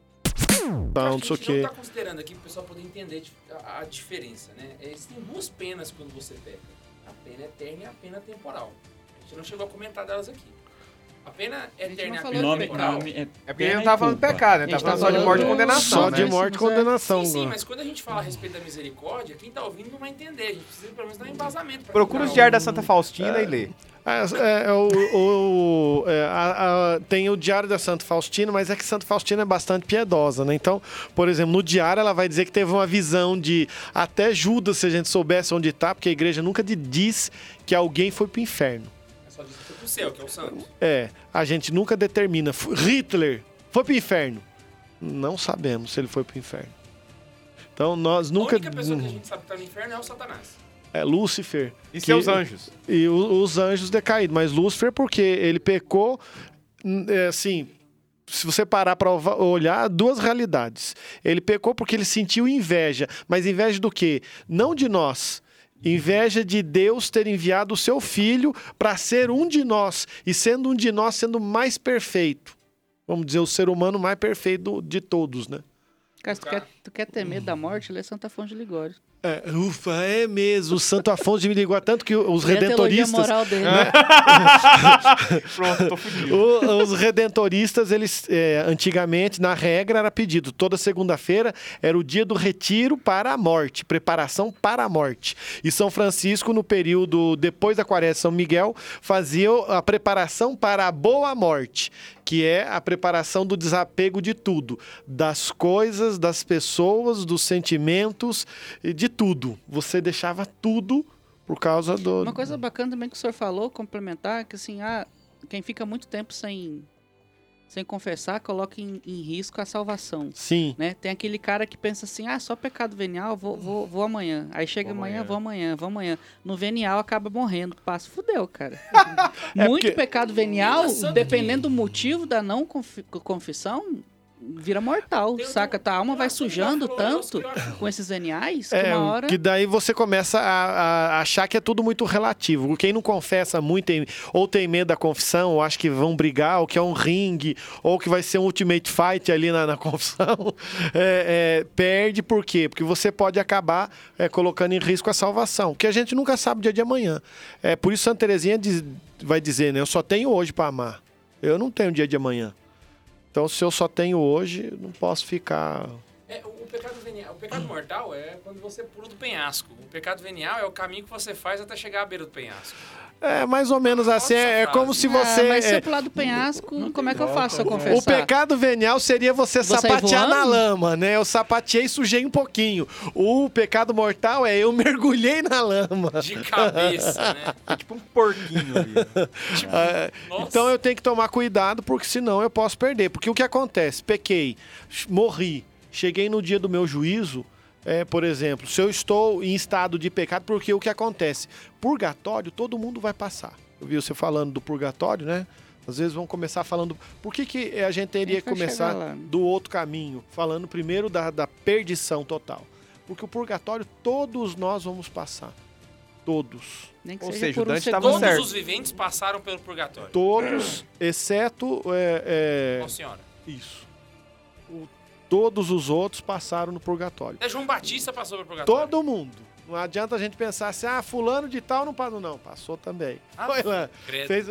Speaker 1: Acho
Speaker 8: não
Speaker 1: que
Speaker 8: sei o
Speaker 1: não tá considerando aqui, pro pessoal poder entender a, a diferença, né? Existem duas penas quando você peca. A pena eterna e a pena temporal. A gente não chegou a comentar delas aqui. A pena
Speaker 2: gente
Speaker 1: eterna e
Speaker 2: de
Speaker 3: nome, nome é
Speaker 4: É porque a
Speaker 3: pena
Speaker 4: gente não tava falando de
Speaker 3: culpa.
Speaker 4: pecado, né?
Speaker 2: A
Speaker 4: Tá
Speaker 2: gente
Speaker 4: falando
Speaker 2: tá
Speaker 4: só de morte e condenação.
Speaker 8: Só de morte e
Speaker 2: Sim, mas é-
Speaker 8: condenação.
Speaker 1: Sim, sim, mas quando a gente fala a respeito da misericórdia, quem tá ouvindo não vai entender. A gente precisa pelo menos dar um embasamento.
Speaker 4: Procura os
Speaker 1: tá
Speaker 4: diários da Santa Faustina e lê.
Speaker 8: É, é, é, o, o- é, a- a- tem o Diário da Santa Faustina, mas é que Santa Faustina é bastante piedosa, né? Então, por exemplo, no diário ela vai dizer que teve uma visão de até Judas, se a gente soubesse onde tá, porque a igreja nunca diz que alguém foi pro inferno.
Speaker 1: Pro céu, que é o santo.
Speaker 8: É, a gente nunca determina. Hitler foi pro inferno. Não sabemos se ele foi pro inferno. Então nós nunca.
Speaker 1: A única pessoa que a gente sabe que tá no inferno é o Satanás.
Speaker 8: É Lúcifer.
Speaker 4: E
Speaker 8: que-
Speaker 4: seus anjos.
Speaker 8: E o- os anjos decaídos. Mas Lúcifer, porque ele pecou, é, assim, se você parar para olhar, duas realidades. Ele pecou porque ele sentiu inveja, mas inveja do quê? Não de nós. Inveja de Deus ter enviado o seu filho para ser um de nós e sendo um de nós sendo mais perfeito. Vamos dizer, o ser humano mais perfeito de todos, né?
Speaker 2: Cara, tu quer, tu quer ter medo da morte, lê Santa Fonte de Ligório.
Speaker 8: É, ufa, é mesmo. O Santo Afonso de Miligua, tanto que os
Speaker 2: teologia
Speaker 8: redentoristas.
Speaker 2: moral dele. (laughs)
Speaker 4: Pronto, tô fudido.
Speaker 8: O- os redentoristas, eles é, antigamente, na regra, era pedido. Toda segunda-feira era o dia do retiro para a morte, preparação para a morte. E São Francisco, no período depois da quaresma de São Miguel, fazia a preparação para a boa morte, que é a preparação do desapego de tudo, das coisas, das pessoas, dos sentimentos, e de tudo. Você deixava tudo por causa do.
Speaker 2: Uma coisa bacana também que o senhor falou, complementar, que assim, ah, quem fica muito tempo sem, sem confessar, coloca em, em risco a salvação.
Speaker 8: Sim.
Speaker 2: Né? Tem aquele cara que pensa assim, ah, só pecado venial, vou, vou, vou amanhã. Aí chega
Speaker 4: Vou
Speaker 2: amanhã,
Speaker 4: amanhã.
Speaker 2: vou amanhã, vou amanhã. No venial acaba morrendo. Passa, fudeu, cara. (laughs)
Speaker 8: É
Speaker 2: Muito
Speaker 8: porque-
Speaker 2: pecado venial,
Speaker 1: Nossa,
Speaker 2: dependendo do motivo da não confi- confissão, vira mortal,
Speaker 1: Tem um-
Speaker 2: saca? Tua alma vai sujando
Speaker 1: eu-
Speaker 2: tanto com esses veniais que
Speaker 8: É,
Speaker 2: uma hora...
Speaker 8: que daí você começa a, a achar que é tudo muito relativo. Quem não confessa muito tem- ou tem medo da confissão, ou acha que vão brigar, ou que é um ringue, ou que vai ser um ultimate fight ali na, na (laughs) confissão, é, é, perde por quê? Porque você pode acabar é, colocando em risco a salvação, que a gente nunca sabe o dia de amanhã. É, por isso Santa Teresinha diz- vai dizer, né? Eu só tenho hoje para amar. Eu não tenho dia de amanhã. Então, se eu só tenho hoje, não posso ficar
Speaker 1: É, o pecado venial, o pecado mortal é quando você pula do penhasco. O pecado venial é o caminho que você faz até chegar à beira do penhasco.
Speaker 8: É mais ou menos assim.
Speaker 1: Nossa,
Speaker 8: É, é como se
Speaker 2: Ah,
Speaker 8: você.
Speaker 2: mas se
Speaker 8: é,
Speaker 2: eu pular do penhasco, como é que eu faço se eu
Speaker 8: o
Speaker 2: confessar?
Speaker 8: pecado venial seria você,
Speaker 2: Você
Speaker 8: sapatear na lama, né? Eu sapateei e sujei um pouquinho. O pecado mortal é eu (laughs) mergulhei na lama.
Speaker 1: De cabeça, né?
Speaker 4: É (laughs) tipo um porquinho ali.
Speaker 1: Tipo, (laughs)
Speaker 8: É, então eu tenho que tomar cuidado, porque senão eu posso perder. Porque o que acontece? Pequei, morri, cheguei no dia do meu juízo. É, por exemplo, se eu estou em estado de pecado, porque o que acontece? Purgatório, todo mundo vai passar. Eu vi você falando do purgatório, né? Às vezes vão começar falando. Por que, que a gente teria que começar do outro caminho? Falando primeiro da, da perdição total. Porque o purgatório todos nós vamos passar. Todos.
Speaker 2: Nem que
Speaker 4: Ou
Speaker 2: seja
Speaker 4: o
Speaker 2: um
Speaker 4: Dante tava
Speaker 2: segundo.
Speaker 1: Todos
Speaker 4: certo.
Speaker 1: os viventes passaram pelo purgatório.
Speaker 8: Todos, exceto. é, é,
Speaker 1: Nossa senhora.
Speaker 8: Isso. O- todos os outros passaram no purgatório.
Speaker 1: Até João Batista passou pelo purgatório.
Speaker 8: Todo mundo. Não adianta a gente pensar assim, ah, fulano de tal não passou. Não, passou também.
Speaker 1: Ah,
Speaker 8: Foi lá. Fez-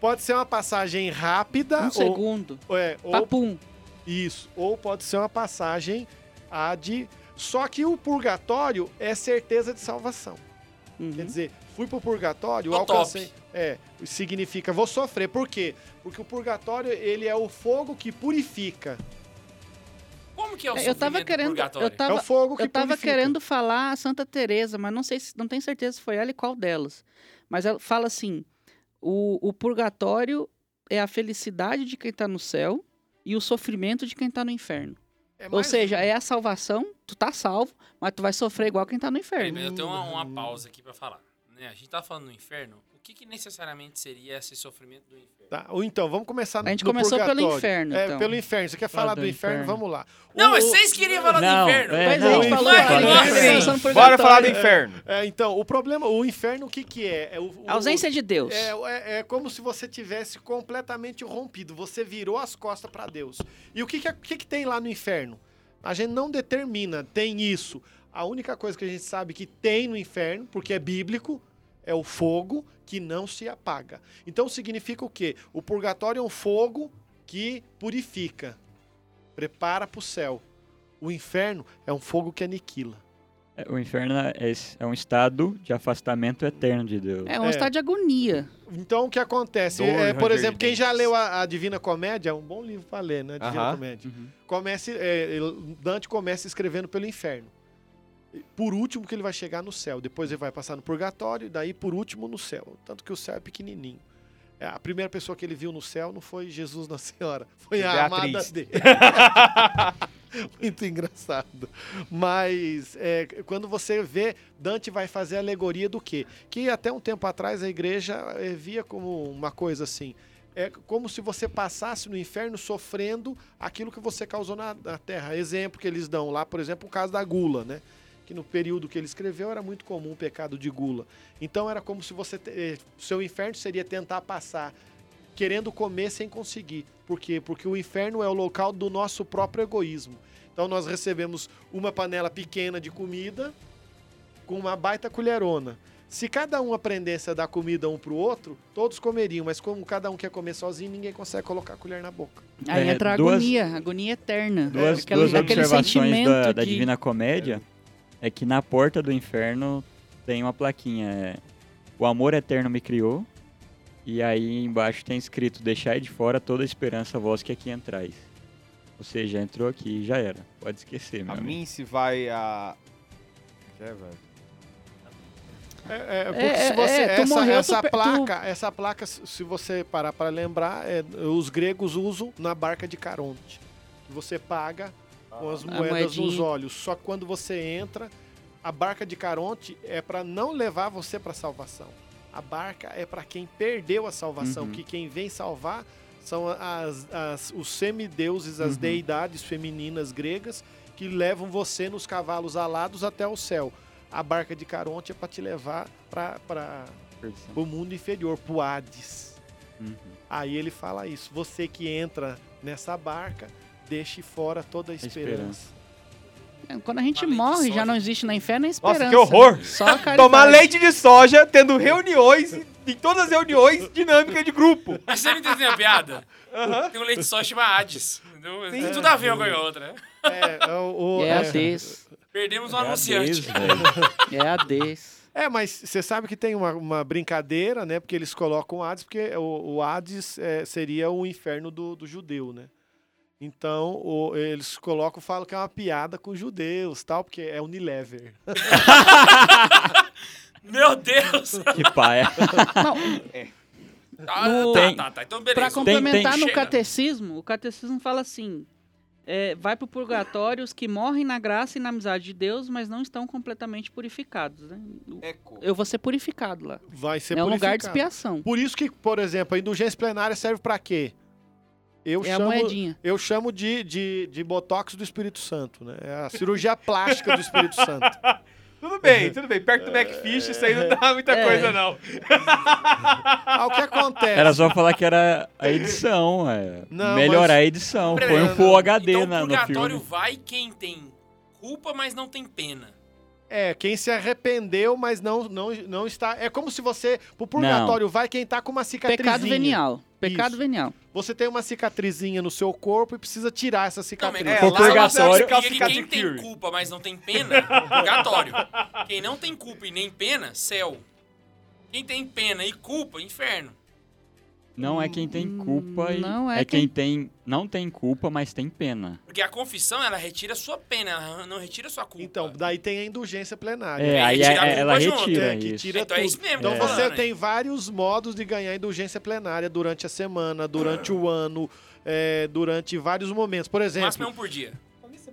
Speaker 8: pode ser uma passagem rápida.
Speaker 2: Um
Speaker 8: ou,
Speaker 2: segundo.
Speaker 8: é, ou
Speaker 2: Papum.
Speaker 8: isso. Ou pode ser uma passagem a de. Só que o purgatório é certeza de salvação.
Speaker 2: Uhum.
Speaker 8: Quer dizer, fui pro purgatório,
Speaker 1: Tô
Speaker 8: alcancei.
Speaker 1: top.
Speaker 8: É, significa vou sofrer. Por quê? Porque o purgatório, ele é o fogo que purifica.
Speaker 1: Como que é o
Speaker 2: Eu tava querendo.
Speaker 1: purgatório?
Speaker 2: Eu tava,
Speaker 8: é o fogo que
Speaker 2: eu tava
Speaker 8: purifica.
Speaker 2: querendo falar a Santa Teresa, mas não sei se não tenho certeza se foi ela e qual delas. Mas ela fala assim: o, o purgatório é a felicidade de quem tá no céu e o sofrimento de quem tá no inferno.
Speaker 8: É
Speaker 2: Ou seja, é a salvação, tu tá salvo, mas tu vai sofrer igual quem tá no inferno.
Speaker 1: mas eu tenho uma, uma pausa aqui pra falar. Né, A gente tá falando do inferno. O que, que necessariamente seria esse sofrimento do inferno?
Speaker 8: Tá, ou então, vamos começar
Speaker 2: A gente
Speaker 8: no
Speaker 2: começou pelo
Speaker 8: purgatório.
Speaker 2: inferno,
Speaker 8: É,
Speaker 2: então.
Speaker 8: pelo inferno. Você quer falar
Speaker 3: Fala
Speaker 8: do
Speaker 3: do
Speaker 8: inferno?
Speaker 3: inferno.
Speaker 8: Vamos lá.
Speaker 1: Não,
Speaker 8: O-
Speaker 1: mas vocês queriam falar
Speaker 3: Não,
Speaker 1: do inferno.
Speaker 3: é,
Speaker 2: Pois é, a
Speaker 8: não,
Speaker 2: gente falou
Speaker 8: inferno-
Speaker 2: ali,
Speaker 1: Nossa,
Speaker 2: né,
Speaker 1: gente.
Speaker 2: pensando no
Speaker 4: Bora falar do inferno.
Speaker 8: É, então, o problema, o inferno, o que que é? é o, o-
Speaker 2: A ausência de Deus.
Speaker 8: É, é, é como se você tivesse completamente rompido. Você virou as costas para Deus. E o que que, é- o que que tem lá no inferno? A gente não determina. Tem isso. A única coisa que a gente sabe que tem no inferno, porque é bíblico, é o fogo que não se apaga. Então significa o quê? O purgatório é um fogo que purifica, prepara para o céu. O inferno é um fogo que aniquila.
Speaker 3: É, O inferno é, esse- é um estado de afastamento eterno de Deus.
Speaker 2: É um
Speaker 8: É.
Speaker 2: estado de agonia.
Speaker 8: Então, o que acontece?
Speaker 4: Dor,
Speaker 8: É, por exemplo, quem já leu a, a Divina Comédia, é um bom livro para ler, né? Divina
Speaker 4: Aham.
Speaker 8: Comédia.
Speaker 3: Uhum.
Speaker 8: Comece, é, ele- Dante começa escrevendo pelo inferno. Por último, que ele vai chegar no céu. Depois ele vai passar no purgatório, e daí, por último, no céu. Tanto que o céu é pequenininho. É, a primeira pessoa que ele viu no céu não foi Jesus na Senhora, foi a amada dele. (laughs) Muito engraçado. Mas é, quando você vê, Dante vai fazer alegoria do quê? Que até um tempo atrás a igreja eh, via como uma coisa assim. é como se você passasse no inferno sofrendo aquilo que você causou na, na terra. Exemplo que eles dão lá, por exemplo, o caso da gula, né? Que no período que ele escreveu era muito comum o pecado de gula. Então era como se você. te- eh, seu inferno seria tentar passar querendo comer sem conseguir. Por quê? Porque o inferno é o local do nosso próprio egoísmo. Então nós recebemos uma panela pequena de comida com uma baita colherona. Se cada um aprendesse a dar comida um pro outro, todos comeriam, mas como cada um quer comer sozinho, ninguém consegue colocar a colher na boca.
Speaker 2: Aí
Speaker 3: É,
Speaker 2: entra a
Speaker 3: duas-
Speaker 2: agonia, agonia eterna.
Speaker 3: Duas,
Speaker 2: aquele,
Speaker 3: duas
Speaker 2: aquele
Speaker 3: observações
Speaker 2: sentimento
Speaker 3: da, da
Speaker 2: de...
Speaker 3: Divina Comédia é. Que na porta do inferno tem uma plaquinha. é, o amor eterno me criou. E aí embaixo tem escrito: Deixai de fora toda a esperança vós que aqui entrais. Ou seja, entrou aqui e já era. Pode esquecer, meu
Speaker 4: A
Speaker 3: amigo.
Speaker 4: mim se vai a. É, velho.
Speaker 8: É, é, porque
Speaker 2: É,
Speaker 8: se você,
Speaker 2: é,
Speaker 8: essa,
Speaker 2: morreu,
Speaker 8: essa
Speaker 2: tu
Speaker 8: placa, essa placa, se você parar para lembrar, é, os gregos usam na barca de Caronte. Você paga com as
Speaker 2: A
Speaker 8: moedas nos olhos. Só quando você entra, a barca de Caronte é para não levar você para salvação. A barca é para quem perdeu a salvação,
Speaker 3: Uhum.
Speaker 8: que quem vem salvar são as, as- os semideuses, as
Speaker 3: Uhum.
Speaker 8: deidades femininas gregas que levam você nos cavalos alados até o céu. A barca de Caronte é para te levar para o mundo inferior, pro Hades.
Speaker 3: Uhum.
Speaker 8: Aí ele fala isso. Você que entra nessa barca, deixe fora toda a esperança.
Speaker 2: Quando a gente
Speaker 1: Uma de
Speaker 2: morre, já
Speaker 1: soja.
Speaker 2: não existe na inferno nem esperança.
Speaker 4: Nossa, que horror!
Speaker 2: Só a.
Speaker 4: Tomar leite de soja, tendo reuniões, em todas as reuniões, dinâmica de grupo.
Speaker 1: Mas (laughs) você não entendeu a piada?
Speaker 4: Aham.
Speaker 1: Tem um leite só chama Hades. Entendeu? Tem tudo a ver uma com a outra.
Speaker 8: É, é o, o-
Speaker 2: É a
Speaker 8: é,
Speaker 2: Des.
Speaker 1: Perdemos um
Speaker 3: É a
Speaker 1: anunciante. (laughs)
Speaker 2: É a Des.
Speaker 8: É, mas você sabe que tem uma, uma brincadeira, né? Porque eles colocam o Hades, porque o, o Hades é, seria o inferno do, do judeu, né? Então, o- eles colocam, falam que é uma piada com judeus, tal, porque é Unilever. (laughs)
Speaker 1: Meu Deus!
Speaker 3: que paia.
Speaker 2: Não,
Speaker 1: Ah,
Speaker 2: No-
Speaker 1: tá,
Speaker 3: Tem-
Speaker 1: tá, tá. Então, beleza.
Speaker 2: pra complementar no
Speaker 1: Chega.
Speaker 2: catecismo, o catecismo fala assim: é, vai pro purgatório os que morrem na graça e na amizade de Deus, mas não estão completamente purificados. Né?
Speaker 4: Eco.
Speaker 2: Eu vou ser purificado lá.
Speaker 8: Vai ser
Speaker 2: é um lugar de
Speaker 8: purificado.
Speaker 2: expiação.
Speaker 8: Por isso que, por exemplo, a indulgência plenária serve pra quê? Eu
Speaker 2: É a
Speaker 8: chamo,
Speaker 2: moedinha.
Speaker 8: eu chamo de, de, de botox do Espírito Santo, né? É a cirurgia plástica do Espírito Santo. (laughs)
Speaker 4: Tudo bem, tudo bem. Perto do McFish, isso aí não dá muita
Speaker 2: É.
Speaker 4: coisa, não.
Speaker 8: Ah, o que acontece?
Speaker 3: Era só falar que era a edição, é.
Speaker 8: Não,
Speaker 3: Melhorar
Speaker 8: mas-
Speaker 3: a edição. Põe um Full HD
Speaker 1: então,
Speaker 3: na,
Speaker 1: o
Speaker 3: no
Speaker 1: purgatório
Speaker 3: filme.
Speaker 1: vai quem tem culpa, mas não tem pena.
Speaker 8: É, quem se arrependeu, mas não, não, não está. É como se você. Pro purgatório vai quem tá com uma cicatrizinha.
Speaker 2: Pecado venial. Pecado
Speaker 8: Isso.
Speaker 2: venial.
Speaker 8: Você tem uma cicatrizinha no seu corpo e precisa tirar essa
Speaker 1: Não,
Speaker 8: cicatriz.
Speaker 1: mas
Speaker 4: É, lá
Speaker 3: purgatório-
Speaker 4: significa
Speaker 1: que quem tem culpa, mas não tem pena, purgatório. Quem não tem culpa e nem pena, céu. Quem tem pena e culpa, inferno.
Speaker 3: Não é quem tem culpa e.
Speaker 2: Não é
Speaker 3: é quem
Speaker 2: quem-
Speaker 3: tem. Não tem culpa, mas tem pena.
Speaker 1: Porque a confissão, ela retira sua pena, ela não retira sua culpa.
Speaker 8: Então, daí tem a indulgência plenária.
Speaker 3: É,
Speaker 1: É,
Speaker 3: aí é- ela
Speaker 1: junto.
Speaker 3: retira
Speaker 8: É, que
Speaker 3: isso.
Speaker 8: tira
Speaker 1: Então é
Speaker 8: tudo.
Speaker 1: isso mesmo
Speaker 8: Então você
Speaker 1: falando,
Speaker 8: tem
Speaker 1: hein?
Speaker 8: vários modos de ganhar indulgência plenária durante a semana, durante o ano, é, durante vários momentos. Por
Speaker 1: O máximo é
Speaker 8: exemplo,
Speaker 1: um por dia.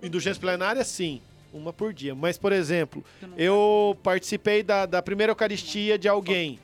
Speaker 8: indulgência plenária, sim, uma por dia. Mas, por exemplo, eu participei da, da primeira Eucaristia de alguém.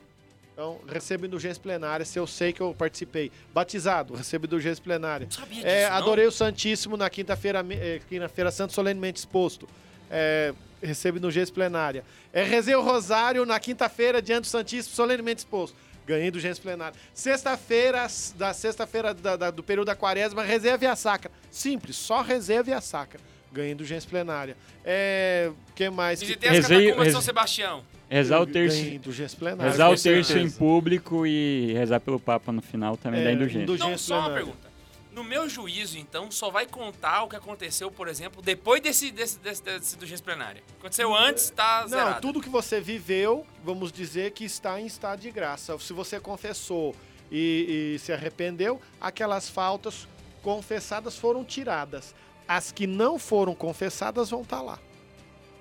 Speaker 8: Então, recebo indulgência plenária se eu sei que eu participei. Batizado, recebo indulgência plenária.
Speaker 1: Não sabia disso,
Speaker 8: É,
Speaker 1: não?
Speaker 8: adorei o Santíssimo na quinta-feira, eh, quinta-feira santa, solenemente exposto. É, recebo indulgência plenária. É, rezei o rosário na quinta-feira diante do Santíssimo, solenemente exposto. Ganhei indulgência plenária. Sexta-feira, da sexta-feira da- da- do período da quaresma, rezei a via sacra. Simples, só rezei a via sacra. Ganhei indulgência plenária. É, que mais?
Speaker 1: Visitei as catacumbas de São Sebastião.
Speaker 3: Rezar o terço.
Speaker 8: indulgência plenária.
Speaker 3: Rezar o terço em público e rezar pelo Papa no final também
Speaker 8: É,
Speaker 3: dá indulgência.
Speaker 8: indulgência
Speaker 1: Então, só uma pergunta. No meu juízo, então, só vai contar o que aconteceu, por exemplo, depois desse, desse, desse, desse indulgência plenária. Aconteceu antes, tá
Speaker 8: Não,
Speaker 1: zerado.
Speaker 8: tudo que você viveu, vamos dizer que está em estado de graça. Se você confessou e, e se arrependeu, aquelas faltas confessadas foram tiradas. As que não foram confessadas vão estar lá.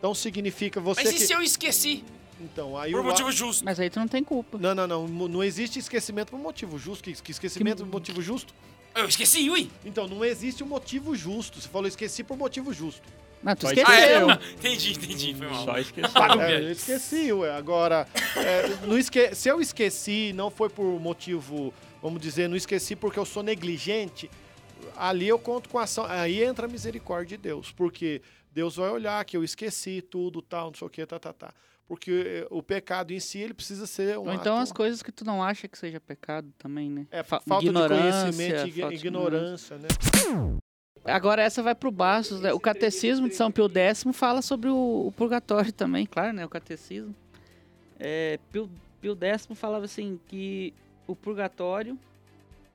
Speaker 8: Então significa você
Speaker 1: Mas e
Speaker 8: que...
Speaker 1: se eu esqueci?
Speaker 8: Então, aí
Speaker 1: Por
Speaker 8: o...
Speaker 1: motivo justo.
Speaker 2: Mas aí tu não tem culpa.
Speaker 8: Não, não, não. Não existe esquecimento por motivo justo. Que, que esquecimento por motivo justo?
Speaker 1: Eu esqueci, ui!
Speaker 8: Então, não existe um motivo justo. Você falou esqueci por motivo justo.
Speaker 2: Mas tu
Speaker 3: Só
Speaker 2: esqueceu.
Speaker 1: Ah, é?
Speaker 3: Esqueceu.
Speaker 1: entendi, entendi, foi mal.
Speaker 3: Só (laughs)
Speaker 1: o
Speaker 8: É, eu esqueci, ué. Agora, é, não esque... se eu esqueci, não foi por motivo, vamos dizer, não esqueci porque eu sou negligente, ali eu conto com a ação. Aí entra a misericórdia de Deus, porque Deus vai olhar que eu esqueci tudo, tal, não sei o que, tá, tá, tá. Porque eh, o pecado em si, ele precisa ser um
Speaker 2: Ou então
Speaker 8: ato-
Speaker 2: as coisas que tu não acha que seja pecado também, né?
Speaker 8: É,
Speaker 2: Fa-
Speaker 8: falta de
Speaker 2: ignorância,
Speaker 8: conhecimento, ign-
Speaker 2: falta de
Speaker 8: ignorância, né?
Speaker 2: Agora essa vai pro Bastos, né? O Catecismo de São Pio X fala sobre o, o purgatório também, claro, né? O Catecismo. É, Pio, Pio X falava assim que o purgatório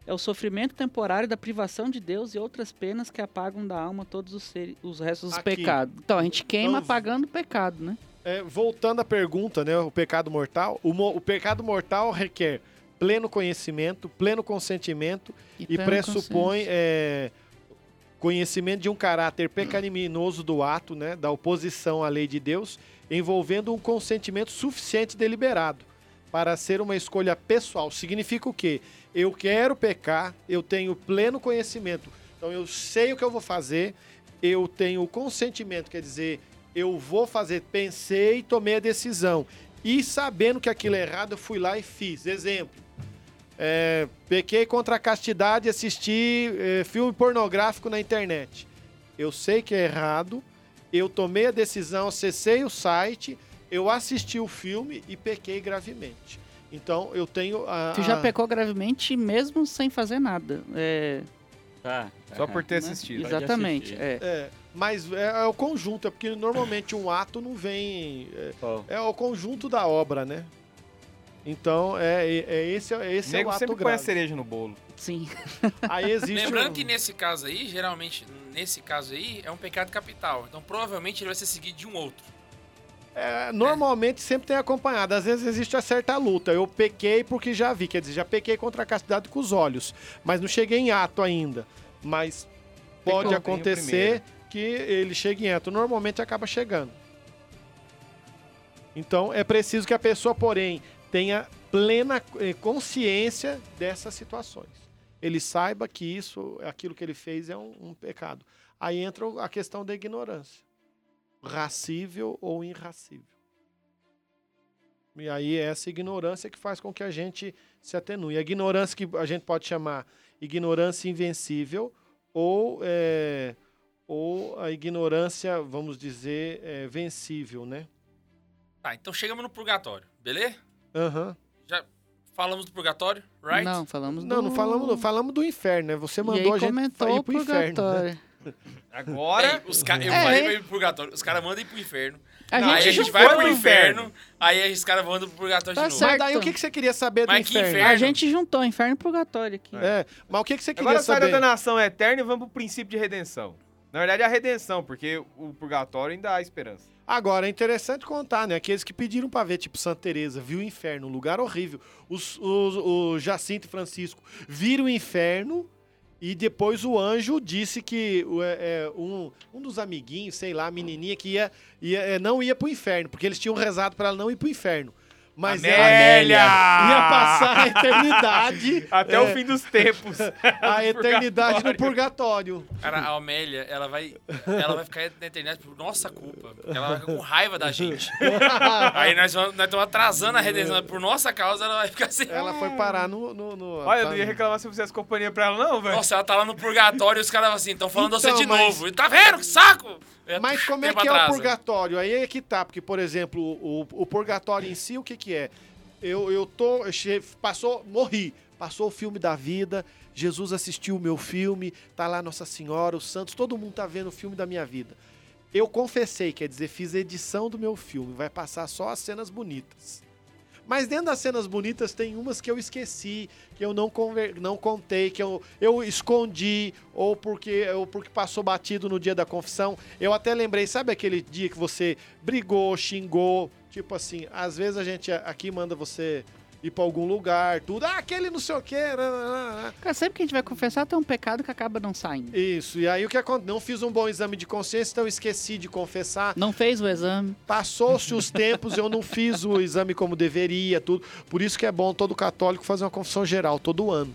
Speaker 2: é o sofrimento temporário da privação de Deus e outras penas que apagam da alma todos os, seres, os restos dos
Speaker 8: Aqui.
Speaker 2: pecados. Então a gente queima
Speaker 8: Então,
Speaker 2: apagando o pecado, né?
Speaker 8: É, voltando à pergunta, né? O pecado mortal. O, o pecado mortal requer pleno conhecimento, pleno consentimento e,
Speaker 2: pleno
Speaker 8: pressupõe é, conhecimento de um caráter pecaminoso do ato, né? Da oposição à lei de Deus, envolvendo um consentimento suficiente e deliberado para ser uma escolha pessoal. Significa o quê? Eu quero pecar, eu tenho pleno conhecimento. Então eu sei o que eu vou fazer, eu tenho consentimento, quer dizer, eu vou fazer, pensei tomei a decisão. E sabendo que aquilo é errado, eu fui lá e fiz. Exemplo. é, pequei contra a castidade e assisti é, filme pornográfico na internet. Eu sei que é errado, eu tomei a decisão, acessei o site, eu assisti o filme e pequei gravemente. Então eu tenho a.
Speaker 2: Tu já
Speaker 8: a-
Speaker 2: pecou gravemente mesmo sem fazer nada. É,
Speaker 3: Tá.
Speaker 4: Só por ter
Speaker 2: né?
Speaker 4: assistido.
Speaker 2: Exatamente.
Speaker 3: assistir.
Speaker 2: É.
Speaker 8: É, mas é, é o conjunto, é porque normalmente um ato não vem. É,
Speaker 3: Qual?
Speaker 8: é o conjunto da obra, né? Então, é, é, é esse, é- esse
Speaker 4: O
Speaker 8: é
Speaker 4: nego
Speaker 8: o ato
Speaker 4: sempre põe a
Speaker 8: grave.
Speaker 4: cereja no bolo.
Speaker 2: Sim. (laughs)
Speaker 8: Aí existe
Speaker 1: Lembrando
Speaker 8: um-
Speaker 1: que nesse caso aí, geralmente, nesse caso aí, é um pecado capital. Então provavelmente ele vai ser seguido de um outro.
Speaker 8: É, normalmente sempre tem acompanhado. Às vezes existe a certa luta. Eu pequei porque já vi, quer dizer, já pequei contra a castidade com os olhos, mas não cheguei em ato ainda. Mas pode acontecer que ele chegue em ato. Normalmente acaba chegando. Então é preciso que a pessoa, porém, tenha plena eh, consciência dessas situações. Ele saiba que isso, aquilo que ele fez é um, um pecado. Aí entra a questão da ignorância. Racível ou irracível. E aí é essa ignorância que faz com que a gente se atenue. A ignorância que a gente pode chamar ignorância invencível ou, é, ou a ignorância, vamos dizer, é, vencível, né?
Speaker 1: Tá, então chegamos no purgatório, beleza?
Speaker 8: Aham.
Speaker 1: Já falamos do purgatório, right?
Speaker 2: Não, falamos
Speaker 8: Não,
Speaker 2: do...
Speaker 8: não falamos, não falamos do inferno, né? Você
Speaker 2: E
Speaker 8: mandou
Speaker 2: aí
Speaker 8: a gente
Speaker 2: comentou
Speaker 8: ir
Speaker 2: o
Speaker 8: pro inferno. Né?
Speaker 4: Agora.
Speaker 1: Ei, os ca- Eu
Speaker 2: É.
Speaker 1: falei pra ir pro purgatório. Os caras mandam ir pro inferno.
Speaker 2: A
Speaker 4: Não,
Speaker 1: aí a
Speaker 2: gente,
Speaker 1: vai pro
Speaker 4: pro
Speaker 1: inferno. Aí os caras mandam pro purgatório
Speaker 2: Tá
Speaker 1: de novo.
Speaker 2: certo.
Speaker 8: Mas daí o que, que você queria saber do
Speaker 1: Mas que
Speaker 8: inferno?
Speaker 1: inferno?
Speaker 2: a gente juntou inferno e purgatório aqui.
Speaker 8: É, mas o que, que você queria
Speaker 4: Agora sai da
Speaker 8: saber?
Speaker 4: danação eterna e vamos pro princípio de redenção. Na verdade, é a redenção, porque o purgatório ainda há esperança.
Speaker 8: Agora, é interessante contar, né? Aqueles que pediram pra ver, tipo Santa Teresa, viu o inferno, um lugar horrível. Os, os, o Jacinto e Francisco viram o inferno e depois o anjo disse que é, é, um, um dos amiguinhos, sei lá, a menininha que ia, ia, é, não ia pro inferno, porque eles tinham rezado pra ela não ir pro inferno. Mas ela
Speaker 4: Amélia!
Speaker 8: ia passar a eternidade, (laughs)
Speaker 4: Até
Speaker 8: é,
Speaker 4: o fim dos tempos.
Speaker 8: a eternidade no purgatório.
Speaker 1: Cara, a Amélia, ela vai, ela vai ficar na internet por nossa culpa. Ela vai ficar com raiva da gente. (laughs) Aí nós vamos- nós estamos atrasando a redenção. Por nossa causa, ela vai ficar assim.
Speaker 8: Ela foi parar no... no, no
Speaker 4: Olha, eu
Speaker 8: tá
Speaker 4: não ia reclamar se eu fizesse companhia pra ela, não, velho.
Speaker 1: Nossa, ela tá lá no purgatório e os caras assim, estão falando
Speaker 8: Então,
Speaker 1: você de
Speaker 8: mas-
Speaker 1: novo. E Tá vendo? Que saco!
Speaker 8: Mas como é que é o
Speaker 1: atrasa.
Speaker 8: purgatório? Aí é que tá, porque, por exemplo, o, o purgatório em si, o que que é? Eu, eu tô, passou, morri, passou o filme da vida, Jesus assistiu o meu filme, tá lá Nossa Senhora, os santos, todo mundo tá vendo o filme da minha vida. Eu confessei, quer dizer, fiz a edição do meu filme, vai passar só as cenas bonitas. Mas dentro das cenas bonitas tem umas que eu esqueci, que eu não, não contei, que eu, eu escondi, ou porque, ou porque passou batido no dia da confissão. Eu até lembrei, sabe aquele dia que você brigou, xingou? Tipo assim, às vezes a gente aqui manda você ir pra algum lugar, tudo. Ah, aquele não sei o quê.
Speaker 2: Cara, sempre que a gente vai confessar, tem um pecado que acaba não saindo.
Speaker 8: Isso, e aí o que acontece? Não fiz um bom exame de consciência, então esqueci de confessar.
Speaker 2: Não fez o exame.
Speaker 8: Passou-se os (laughs) tempos, eu não fiz o exame como deveria, tudo. Por isso que é bom todo católico fazer uma confissão geral todo ano.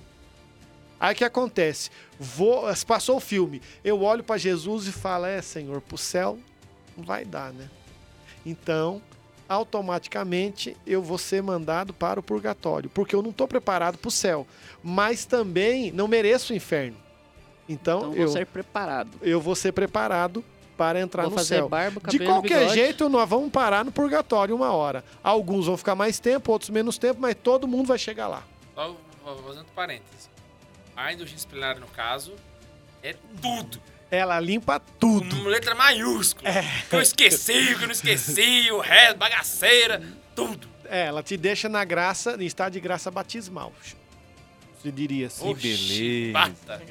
Speaker 8: Aí o que acontece? Vou, passou o filme, eu olho pra Jesus e falo: É, Senhor, pro céu não vai dar, né? Então, automaticamente eu vou ser mandado para o purgatório, porque eu não estou preparado para o céu, mas também não mereço o inferno. Então,
Speaker 2: Então
Speaker 8: eu,
Speaker 2: vou ser preparado.
Speaker 8: eu vou ser preparado para entrar
Speaker 2: vou
Speaker 8: no
Speaker 2: fazer
Speaker 8: céu.
Speaker 2: barba,
Speaker 8: De qualquer
Speaker 2: bigode.
Speaker 8: jeito, nós vamos parar no purgatório uma hora. Alguns vão ficar mais tempo, outros menos tempo, mas todo mundo vai chegar lá.
Speaker 1: Só fazendo parênteses. A indulgência disciplinar, no caso, é tudo.
Speaker 8: Ela limpa tudo.
Speaker 1: Com letra maiúscula. Que eu esqueci, que eu não esqueci, o resto, bagaceira, tudo.
Speaker 8: É, ela te deixa na graça, em estado de graça batismal. Se diria assim.
Speaker 4: Que beleza.
Speaker 1: Bata.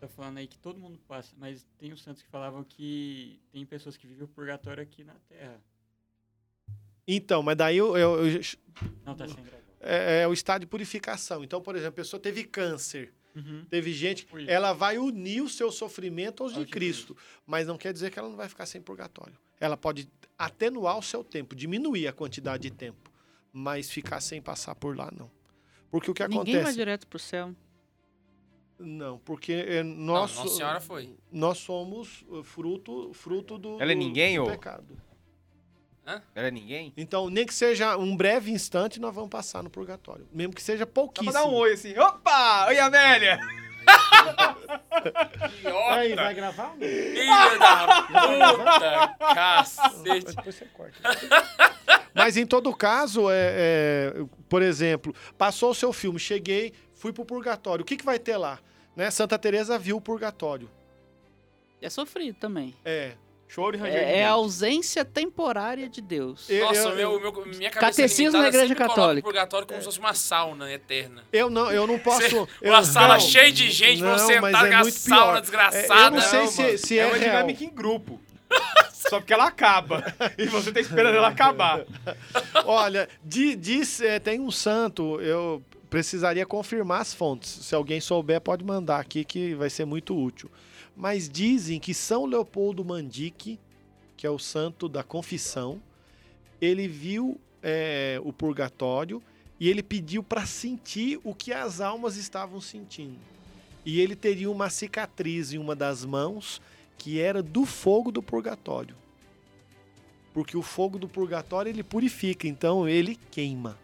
Speaker 3: Tá falando aí que todo mundo passa, mas tem os santos que falavam que tem pessoas que vivem o purgatório aqui na Terra.
Speaker 8: Então, mas daí eu, eu- eu-
Speaker 3: Não, tá sem gravar.
Speaker 8: é, é o estado de purificação. Então, por exemplo, a pessoa teve câncer.
Speaker 3: Uhum.
Speaker 8: Teve gente,
Speaker 3: Ui.
Speaker 8: ela vai unir o seu sofrimento aos de Cristo, mas não quer dizer que ela não vai ficar sem purgatório. Ela pode atenuar o seu tempo, diminuir a quantidade de tempo, mas ficar sem passar por lá não. Porque o que
Speaker 2: Ninguém vai
Speaker 8: acontece?
Speaker 2: direto pro céu.
Speaker 8: Não, porque é, nós
Speaker 1: Não, Nossa Senhora foi.
Speaker 8: nós somos uh, fruto fruto do,
Speaker 4: Ela é ninguém,
Speaker 8: do
Speaker 4: ô?
Speaker 8: pecado.
Speaker 4: Ela é ninguém?
Speaker 8: Então, nem que seja um breve instante, nós vamos passar no purgatório, mesmo que seja
Speaker 4: Dá
Speaker 8: pouquíssimo.
Speaker 4: pra dar um oi assim. Opa! Oi, Amélia! (laughs)
Speaker 8: Aí,
Speaker 1: Idiota.
Speaker 8: vai gravar?
Speaker 1: Filha da puta, (laughs) cacete.
Speaker 8: Depois você corta. (laughs) Mas em todo caso, é, é, por exemplo, passou o seu filme, cheguei, fui pro purgatório. O que, que vai ter lá? Né? Santa Teresa viu o purgatório.
Speaker 2: É sofrido também.
Speaker 8: É.
Speaker 4: Choro e ranger de
Speaker 2: É, é a ausência temporária de Deus.
Speaker 8: Eu,
Speaker 1: Nossa,
Speaker 8: eu,
Speaker 1: meu, meu, minha cabeça
Speaker 2: Catecismo da Igreja Católica.
Speaker 1: purgatório como se fosse uma sauna eterna.
Speaker 8: eu não, eu não posso.
Speaker 1: Cê-
Speaker 8: eu,
Speaker 1: uma sala
Speaker 8: não,
Speaker 1: cheia de gente pra você sentar
Speaker 8: é
Speaker 1: com a
Speaker 8: muito
Speaker 1: sauna
Speaker 8: pior.
Speaker 1: desgraçada.
Speaker 8: É, eu não sei
Speaker 4: Não,
Speaker 8: se, se
Speaker 4: é
Speaker 8: é,
Speaker 4: uma
Speaker 8: real.
Speaker 4: dinâmica em grupo. (laughs) Só porque ela acaba. E você tá esperando ela acabar.
Speaker 8: Olha, di- diz, é, tem um santo, eu precisaria confirmar as fontes. Se alguém souber, pode mandar aqui que vai ser muito útil. Mas dizem que São Leopoldo Mandique, que é o santo da confissão, ele viu é, o purgatório e ele pediu para sentir o que as almas estavam sentindo. E ele teria uma cicatriz em uma das mãos que era do fogo do purgatório. Porque o fogo do purgatório ele purifica, então ele queima.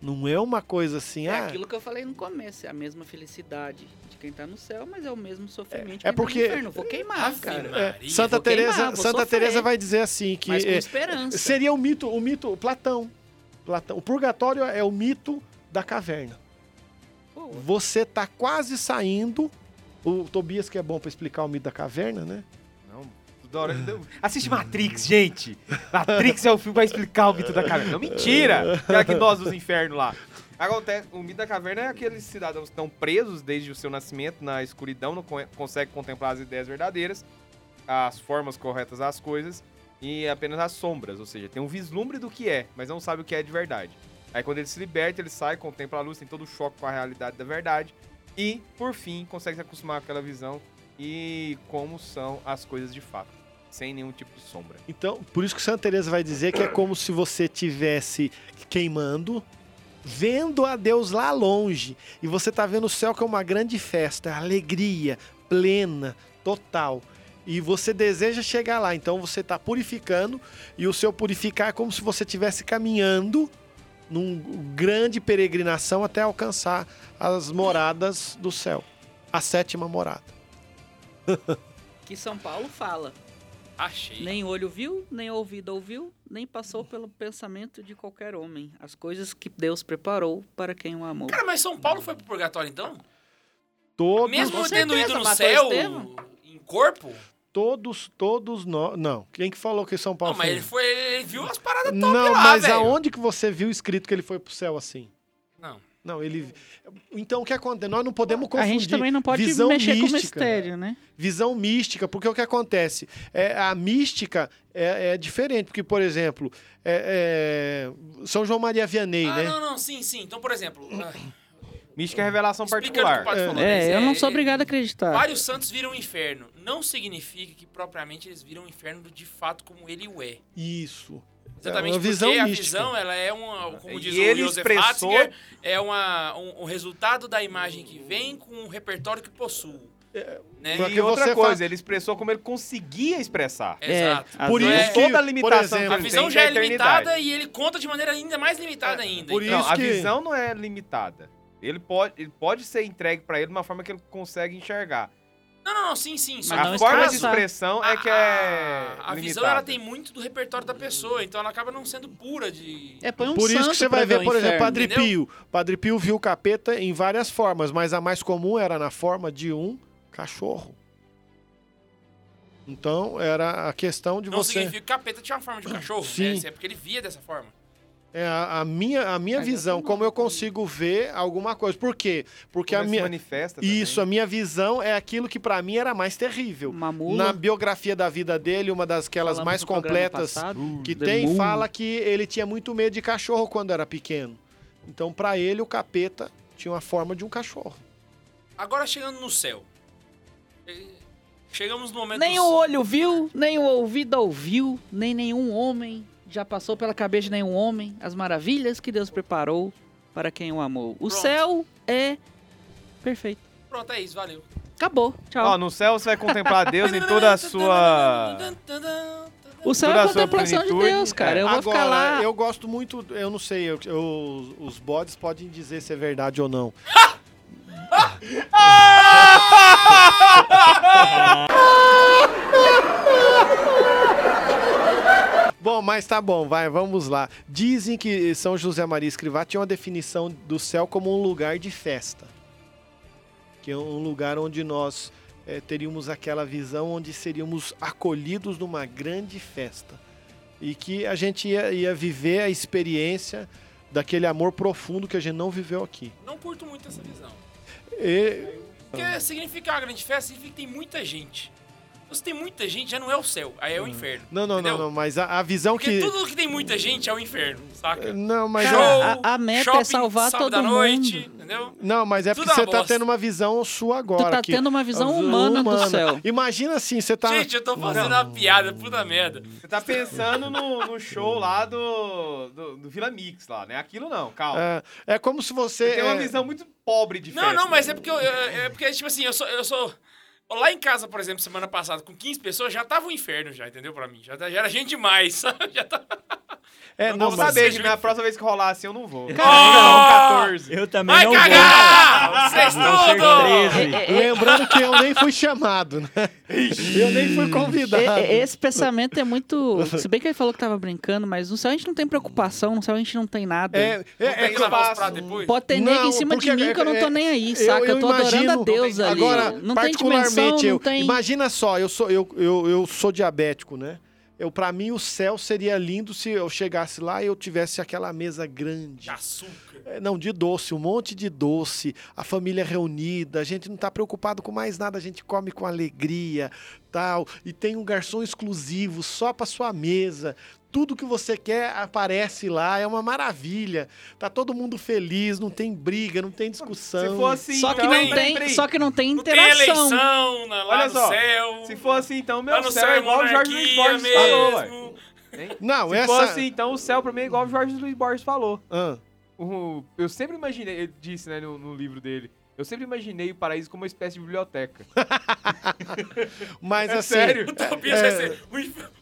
Speaker 8: Não é uma coisa assim,
Speaker 2: É
Speaker 8: ah,
Speaker 2: aquilo que eu falei no começo, é a mesma felicidade de quem tá no céu, mas é o mesmo sofrimento de
Speaker 8: É
Speaker 2: quem
Speaker 8: porque-
Speaker 2: tá no. Vou queimar,
Speaker 1: Ave
Speaker 2: cara.
Speaker 1: Maria.
Speaker 8: é, Santa
Speaker 2: vou queimar,
Speaker 8: Teresa,
Speaker 2: vou
Speaker 8: Santa
Speaker 2: sofrer.
Speaker 8: Teresa vai dizer assim que
Speaker 2: Mas com
Speaker 8: é,
Speaker 2: esperança.
Speaker 8: seria o mito, o mito Platão. Platão. O purgatório é o mito da caverna.
Speaker 2: Pô,
Speaker 8: Você tá quase saindo. O Tobias que é bom pra explicar o mito da caverna, né?
Speaker 4: Hora. Assiste Matrix, gente! Matrix é o filme que vai explicar o mito da caverna. Não, mentira! (laughs) Aquela que nós dos infernos lá. Acontece, o mito da caverna é aqueles cidadãos que estão presos desde o seu nascimento na escuridão, não con- conseguem contemplar as ideias verdadeiras, as formas corretas das coisas e apenas as sombras, ou seja, tem um vislumbre do que é, mas não sabe o que é de verdade. Aí quando ele se liberta, ele sai, contempla a luz, tem todo o choque com a realidade da verdade e, por fim, consegue se acostumar com aquela visão e como são as coisas de fato, sem nenhum tipo de sombra.
Speaker 8: Então, por isso que Santa Teresa vai dizer que é como se você tivesse queimando, vendo a Deus lá longe, e você tá vendo o céu que é uma grande festa, alegria plena, total. E você deseja chegar lá, então você está purificando, e o seu purificar é como se você estivesse caminhando num grande peregrinação até alcançar as moradas do céu, a sétima morada. (laughs)
Speaker 2: que São Paulo fala.
Speaker 1: Achei.
Speaker 2: Nem olho viu, nem ouvido ouviu, nem passou pelo pensamento de qualquer homem. As coisas que Deus preparou para quem o amou.
Speaker 1: Cara, mas São Paulo foi pro purgatório então?
Speaker 8: Todos,
Speaker 1: Mesmo
Speaker 2: com
Speaker 1: tendo
Speaker 2: certeza,
Speaker 1: ido no céu em corpo?
Speaker 8: todos, todos nós. Não, quem que falou que São Paulo
Speaker 1: Não, mas
Speaker 8: foi?
Speaker 1: ele foi. Ele viu as paradas top
Speaker 8: Não,
Speaker 1: lá,
Speaker 8: mas
Speaker 1: velho.
Speaker 8: aonde que você viu escrito que ele foi pro céu assim?
Speaker 1: Não.
Speaker 8: Não, ele. Então o que acontece? Nós não podemos
Speaker 2: A
Speaker 8: confundir.
Speaker 2: gente também não pode
Speaker 8: visão
Speaker 2: mexer com
Speaker 8: mística,
Speaker 2: mistério, né?
Speaker 8: Visão mística, porque o que acontece? É, a mística é, é diferente, porque, por exemplo, é- é, São João Maria Vianney,
Speaker 1: Ah,
Speaker 8: né?
Speaker 1: não, não, sim, sim. Então, por exemplo, ah,
Speaker 4: Mística é revelação particular.
Speaker 2: É, eu não sou obrigado a acreditar.
Speaker 1: Vários santos viram o inferno. Não significa que propriamente eles viram o inferno de fato como ele o é.
Speaker 8: Isso.
Speaker 1: Exatamente,
Speaker 8: É uma visão
Speaker 1: porque a
Speaker 8: mística.
Speaker 1: visão, ela é uma, como
Speaker 4: E
Speaker 1: diz
Speaker 4: ele
Speaker 1: o Joseph
Speaker 4: expressou-
Speaker 1: Ratzinger, é uma, um, um resultado da imagem que vem com o repertório que possui. né?
Speaker 8: Porque
Speaker 4: E outra
Speaker 8: você
Speaker 4: coisa,
Speaker 8: fa-
Speaker 4: ele expressou como ele conseguia expressar.
Speaker 1: Exato.
Speaker 2: às
Speaker 8: Por isso que,
Speaker 4: toda a limitação
Speaker 8: exemplo,
Speaker 1: A
Speaker 4: ele
Speaker 1: visão já é limitada e ele conta de maneira ainda mais limitada ainda.
Speaker 8: por
Speaker 1: então-
Speaker 4: Não,
Speaker 8: isso
Speaker 4: a
Speaker 8: que-
Speaker 4: visão não é limitada. Ele pode, ele pode ser entregue pra ele de uma forma que ele consegue enxergar.
Speaker 1: Não, não, não, sim, sim. Só
Speaker 2: não
Speaker 4: a forma de expressão é que é
Speaker 1: A, a visão ela tem muito do repertório da pessoa, então ela acaba não sendo pura de.
Speaker 2: É, põe um
Speaker 8: Por isso
Speaker 2: santo
Speaker 8: que você vai ver, por exemplo,
Speaker 2: inferno.
Speaker 8: Padre
Speaker 1: entendeu?
Speaker 8: Pio. Padre Pio viu o capeta em várias formas, mas a mais comum era na forma de um cachorro. Então, era a questão de
Speaker 1: Não
Speaker 8: você...
Speaker 1: significa que o capeta tinha uma forma de cachorro,
Speaker 8: Sim.
Speaker 1: né? É porque ele via dessa forma.
Speaker 8: É a, a minha, a minha
Speaker 2: Mas
Speaker 8: visão, como eu consigo ver alguma coisa. Por quê? Porque
Speaker 4: Como
Speaker 8: a
Speaker 4: se
Speaker 8: minha...
Speaker 4: manifesta
Speaker 8: Isso,
Speaker 4: também.
Speaker 8: a minha visão é aquilo que pra mim era mais terrível.
Speaker 2: Uma mula.
Speaker 8: Na biografia da vida dele, uma das aquelas mais completas
Speaker 2: passado,
Speaker 8: que tem, fala que ele tinha muito medo de cachorro quando era pequeno. Então, pra ele, o capeta tinha uma forma de um cachorro.
Speaker 1: Agora chegando no céu. Chegamos no momento.
Speaker 2: Nem o olho viu, nem o ouvido ouviu, nem nenhum homem já passou pela cabeça de nenhum homem as maravilhas que Deus preparou para quem o amou. O
Speaker 1: Pronto.
Speaker 2: céu é perfeito.
Speaker 1: Pronto, é isso, valeu.
Speaker 2: Acabou. Tchau.
Speaker 4: Ó, no céu você vai contemplar Deus em toda a sua...
Speaker 2: o céu é
Speaker 4: toda
Speaker 2: a contemplação de Deus, cara. Eu vou
Speaker 8: Agora,
Speaker 2: ficar lá.
Speaker 8: eu gosto muito, eu não sei, eu- eu- os bodes podem dizer se é verdade ou não. (laughs) Bom, mas tá bom, vai, vamos lá. Dizem que São José Maria Escrivá tinha uma definição do céu como um lugar de festa. Que é um lugar onde nós eh, teríamos aquela visão onde seríamos acolhidos numa grande festa. E que a gente ia, ia viver a experiência daquele amor profundo que a gente não viveu aqui.
Speaker 1: Não curto muito essa visão.
Speaker 8: E-
Speaker 1: Porque significa uma grande festa, significa que tem muita gente. Se tem muita gente, já não é o céu, aí é o inferno.
Speaker 8: não, não, não,
Speaker 1: entendeu?
Speaker 8: não, mas a, a visão
Speaker 1: Porque
Speaker 8: que.
Speaker 1: tudo que tem muita gente é o inferno, saca?
Speaker 8: Não, mas
Speaker 2: Cara,
Speaker 8: é-
Speaker 2: a- a meta é
Speaker 1: shopping,
Speaker 2: salvar
Speaker 1: sábado
Speaker 2: todo
Speaker 1: noite,
Speaker 2: mundo.
Speaker 1: entendeu?
Speaker 8: Não, mas é
Speaker 1: Tudo
Speaker 8: porque
Speaker 1: uma
Speaker 8: você tá
Speaker 1: bosta.
Speaker 8: tendo uma visão sua agora.
Speaker 2: Tu tá
Speaker 8: que-
Speaker 2: tendo uma visão
Speaker 8: a
Speaker 2: humana do
Speaker 8: humana.
Speaker 2: céu.
Speaker 8: Imagina assim, você tá.
Speaker 1: Gente, eu tô fazendo uma piada, puta merda.
Speaker 4: Você tá pensando no, no show lá do, do, do Vila Mix lá, né? Aquilo não, calma.
Speaker 8: É, é como se você.
Speaker 4: Você tem uma
Speaker 8: é,
Speaker 4: visão muito pobre de
Speaker 1: Não,
Speaker 4: festa.
Speaker 1: não, mas é porque eu, eu- é porque, tipo assim, eu sou, eu sou. Lá em casa, por exemplo, semana passada, com 15 pessoas, já tava um inferno, já, entendeu? Pra mim. Já, tá- já era gente demais, (laughs) sabe? Já tá...
Speaker 8: é,
Speaker 1: não
Speaker 8: não,
Speaker 1: vou
Speaker 4: saber que na
Speaker 1: inferno.
Speaker 4: próxima vez que rolar assim eu não vou.
Speaker 1: Ah!
Speaker 4: 14.
Speaker 3: Eu também
Speaker 1: Vai
Speaker 3: não
Speaker 1: cagar! Vocês
Speaker 3: vou. Vou ser
Speaker 1: tudo!
Speaker 3: 13.
Speaker 8: Lembrando que eu nem fui chamado, né? Eu nem fui convidado.
Speaker 2: Esse pensamento é muito. Se bem que ele falou que tava brincando, mas no céu a gente não tem preocupação, no céu a gente não tem nada.
Speaker 8: É, é, é que-
Speaker 1: lavar os pratos depois?
Speaker 2: Pode ter nego
Speaker 8: Não,
Speaker 2: em cima de mim que eu não tô
Speaker 8: é-
Speaker 2: nem aí,
Speaker 8: eu-
Speaker 2: saca? Eu,
Speaker 8: eu
Speaker 2: tô adorando a
Speaker 8: imagino-
Speaker 2: Deus ali.
Speaker 8: Agora,
Speaker 2: não tem dimensão, não
Speaker 8: eu.
Speaker 2: tem.
Speaker 8: Imagina só, eu sou, eu, eu, eu sou diabético, né? Eu, pra mim, o céu seria lindo se eu chegasse lá e eu tivesse aquela mesa grande.
Speaker 1: De açúcar.
Speaker 8: É, Não, de doce, um monte de doce, a família reunida, a gente não tá preocupado com mais nada, a gente come com alegria, tal, e tem um garçom exclusivo só pra sua mesa. Tudo que você quer aparece lá, é uma maravilha. Tá todo mundo feliz, não tem briga, não tem discussão.
Speaker 4: Se for assim,
Speaker 2: Só que
Speaker 4: então,
Speaker 2: não
Speaker 4: peraí,
Speaker 2: tem,
Speaker 4: peraí.
Speaker 2: só que não tem
Speaker 1: Não tem
Speaker 2: interação.
Speaker 1: eleição na, lá
Speaker 4: Olha
Speaker 1: no
Speaker 4: só,
Speaker 1: céu.
Speaker 4: Se for assim, então, meu céu
Speaker 1: céu
Speaker 4: é
Speaker 1: é
Speaker 4: igual o Jorge Luiz Borges falou, ué.
Speaker 1: mesmo.
Speaker 8: Não,
Speaker 4: Se
Speaker 8: essa.
Speaker 4: for assim, então, o céu pra mim é igual o Jorge Luiz Borges falou.
Speaker 8: Ah,
Speaker 4: O- eu sempre imaginei, ele disse, né, no, no livro dele, eu sempre imaginei o paraíso como uma espécie de biblioteca. (laughs)
Speaker 8: mas
Speaker 4: É
Speaker 8: assim.
Speaker 4: sério?
Speaker 1: O Tobias vai ser.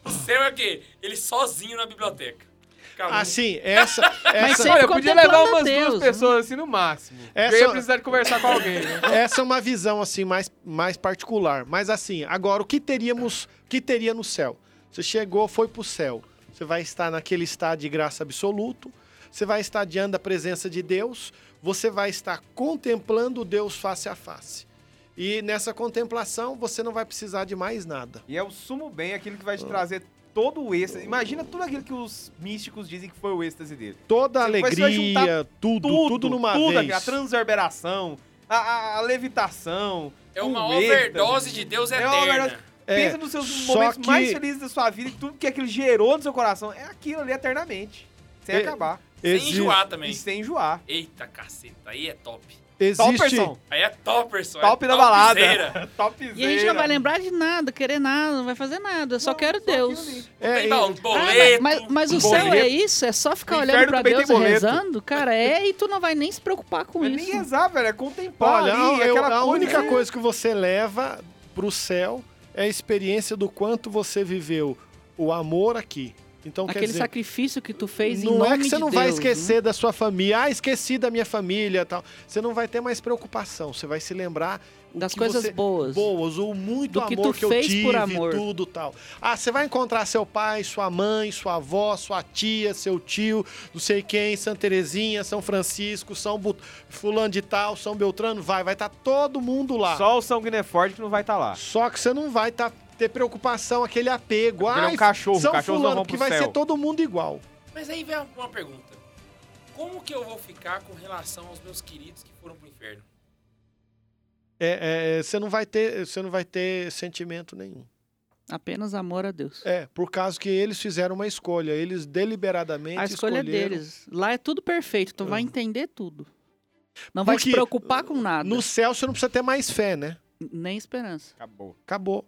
Speaker 1: O, céu é o quê? Ele sozinho na biblioteca. Acabou.
Speaker 8: Assim, essa. (laughs) Essa
Speaker 4: Olha, eu podia levar umas
Speaker 2: Deus,
Speaker 4: duas
Speaker 2: né?
Speaker 4: pessoas assim no máximo.
Speaker 8: Essa-
Speaker 4: Eu ia precisar de conversar com alguém, né? (laughs)
Speaker 8: Essa é uma visão assim mais, mais particular. Mas assim, agora o que teríamos, o que teria no céu? Você chegou, foi pro céu. Você vai estar naquele estado de graça absoluto. Você vai estar diante da presença de Deus. Você vai estar contemplando Deus face a face. E nessa contemplação você não vai precisar de mais nada.
Speaker 4: E é o sumo bem aquilo que vai te trazer todo o êxtase. Imagina tudo aquilo que os místicos dizem que foi o êxtase dele.
Speaker 8: Toda
Speaker 4: juntar
Speaker 8: alegria, tudo, tudo, numa
Speaker 4: tudo
Speaker 8: vez.
Speaker 4: a transverberação, a, a- a levitação.
Speaker 1: É uma
Speaker 4: êxtase.
Speaker 1: overdose de Deus
Speaker 4: É
Speaker 1: eterna.
Speaker 4: uma overdose.
Speaker 8: É,
Speaker 4: Pensa nos seus momentos
Speaker 8: que-
Speaker 4: mais felizes da sua vida e tudo que aquilo gerou no seu coração. É aquilo ali eternamente. Sem
Speaker 8: É,
Speaker 4: acabar.
Speaker 1: Sem
Speaker 8: Exi-
Speaker 1: enjoar também.
Speaker 4: E sem enjoar.
Speaker 1: Eita, caceta, aí é top.
Speaker 8: Existe.
Speaker 4: Topperson.
Speaker 1: Aí é topperson.
Speaker 4: Top
Speaker 1: é
Speaker 4: da balada.
Speaker 1: topzera. (laughs)
Speaker 4: Topzera.
Speaker 2: E a gente não vai lembrar de nada, querer nada, não vai fazer nada. Eu só quero Deus.
Speaker 8: É,
Speaker 1: Tem
Speaker 8: e-
Speaker 1: bal-
Speaker 2: Ah,
Speaker 1: boleto.
Speaker 2: mas, mas o
Speaker 4: boleto.
Speaker 2: céu é isso? É só ficar
Speaker 4: O
Speaker 2: olhando pra Deus e
Speaker 4: boleto.
Speaker 2: rezando? Cara, é, e tu não vai nem se preocupar com
Speaker 4: Não é
Speaker 2: isso.
Speaker 4: nem rezar, velho. É contemplar
Speaker 8: Olha,
Speaker 4: ali.
Speaker 8: eu-
Speaker 4: aquela
Speaker 8: a
Speaker 4: coisa,
Speaker 8: única
Speaker 4: né?
Speaker 8: coisa que você leva pro céu é a experiência do quanto você viveu o amor aqui. Então, quer
Speaker 2: Aquele
Speaker 8: dizer,
Speaker 2: sacrifício que tu fez em
Speaker 8: não
Speaker 2: nome
Speaker 8: é que você
Speaker 2: de
Speaker 8: não vai
Speaker 2: Deus, né?
Speaker 8: esquecer da sua família. Ah, esqueci da minha família tal. Você não vai ter mais preocupação. Você vai se lembrar
Speaker 2: Das
Speaker 8: que
Speaker 2: coisas
Speaker 8: você-
Speaker 2: boas.
Speaker 8: boas, o muito
Speaker 2: Do que
Speaker 8: amor
Speaker 2: tu
Speaker 8: que eu
Speaker 2: fez
Speaker 8: tive,
Speaker 2: por amor.
Speaker 8: tudo tal. Ah, você vai encontrar seu pai, sua mãe, sua avó, sua tia, seu tio, não sei quem, Santa Terezinha, São Francisco, São Bu- fulano de tal, São Beltrano, vai, vai estar todo mundo lá.
Speaker 4: Só o sanguíneo é forte que não vai estar lá.
Speaker 8: Só que você não vai tá, ter preocupação, aquele apego.
Speaker 4: Ele é um cachorro,
Speaker 8: São
Speaker 4: cachorros não
Speaker 8: fulano, porque vai
Speaker 4: céu.
Speaker 8: ser todo mundo igual.
Speaker 1: Mas aí vem uma pergunta. Como que eu vou ficar com relação aos meus queridos que foram pro inferno?
Speaker 8: É, é, você não vai ter, você não vai ter sentimento nenhum.
Speaker 2: Apenas amor a Deus.
Speaker 8: É, por causa que eles fizeram uma escolha, eles deliberadamente
Speaker 2: A escolha é
Speaker 8: escolheram.
Speaker 2: deles. Lá é tudo perfeito, tu vai entender tudo. Não vai te
Speaker 8: Porque
Speaker 2: preocupar com nada.
Speaker 8: No céu você não precisa ter mais fé, né?
Speaker 2: Nem esperança.
Speaker 4: Acabou.
Speaker 8: Acabou.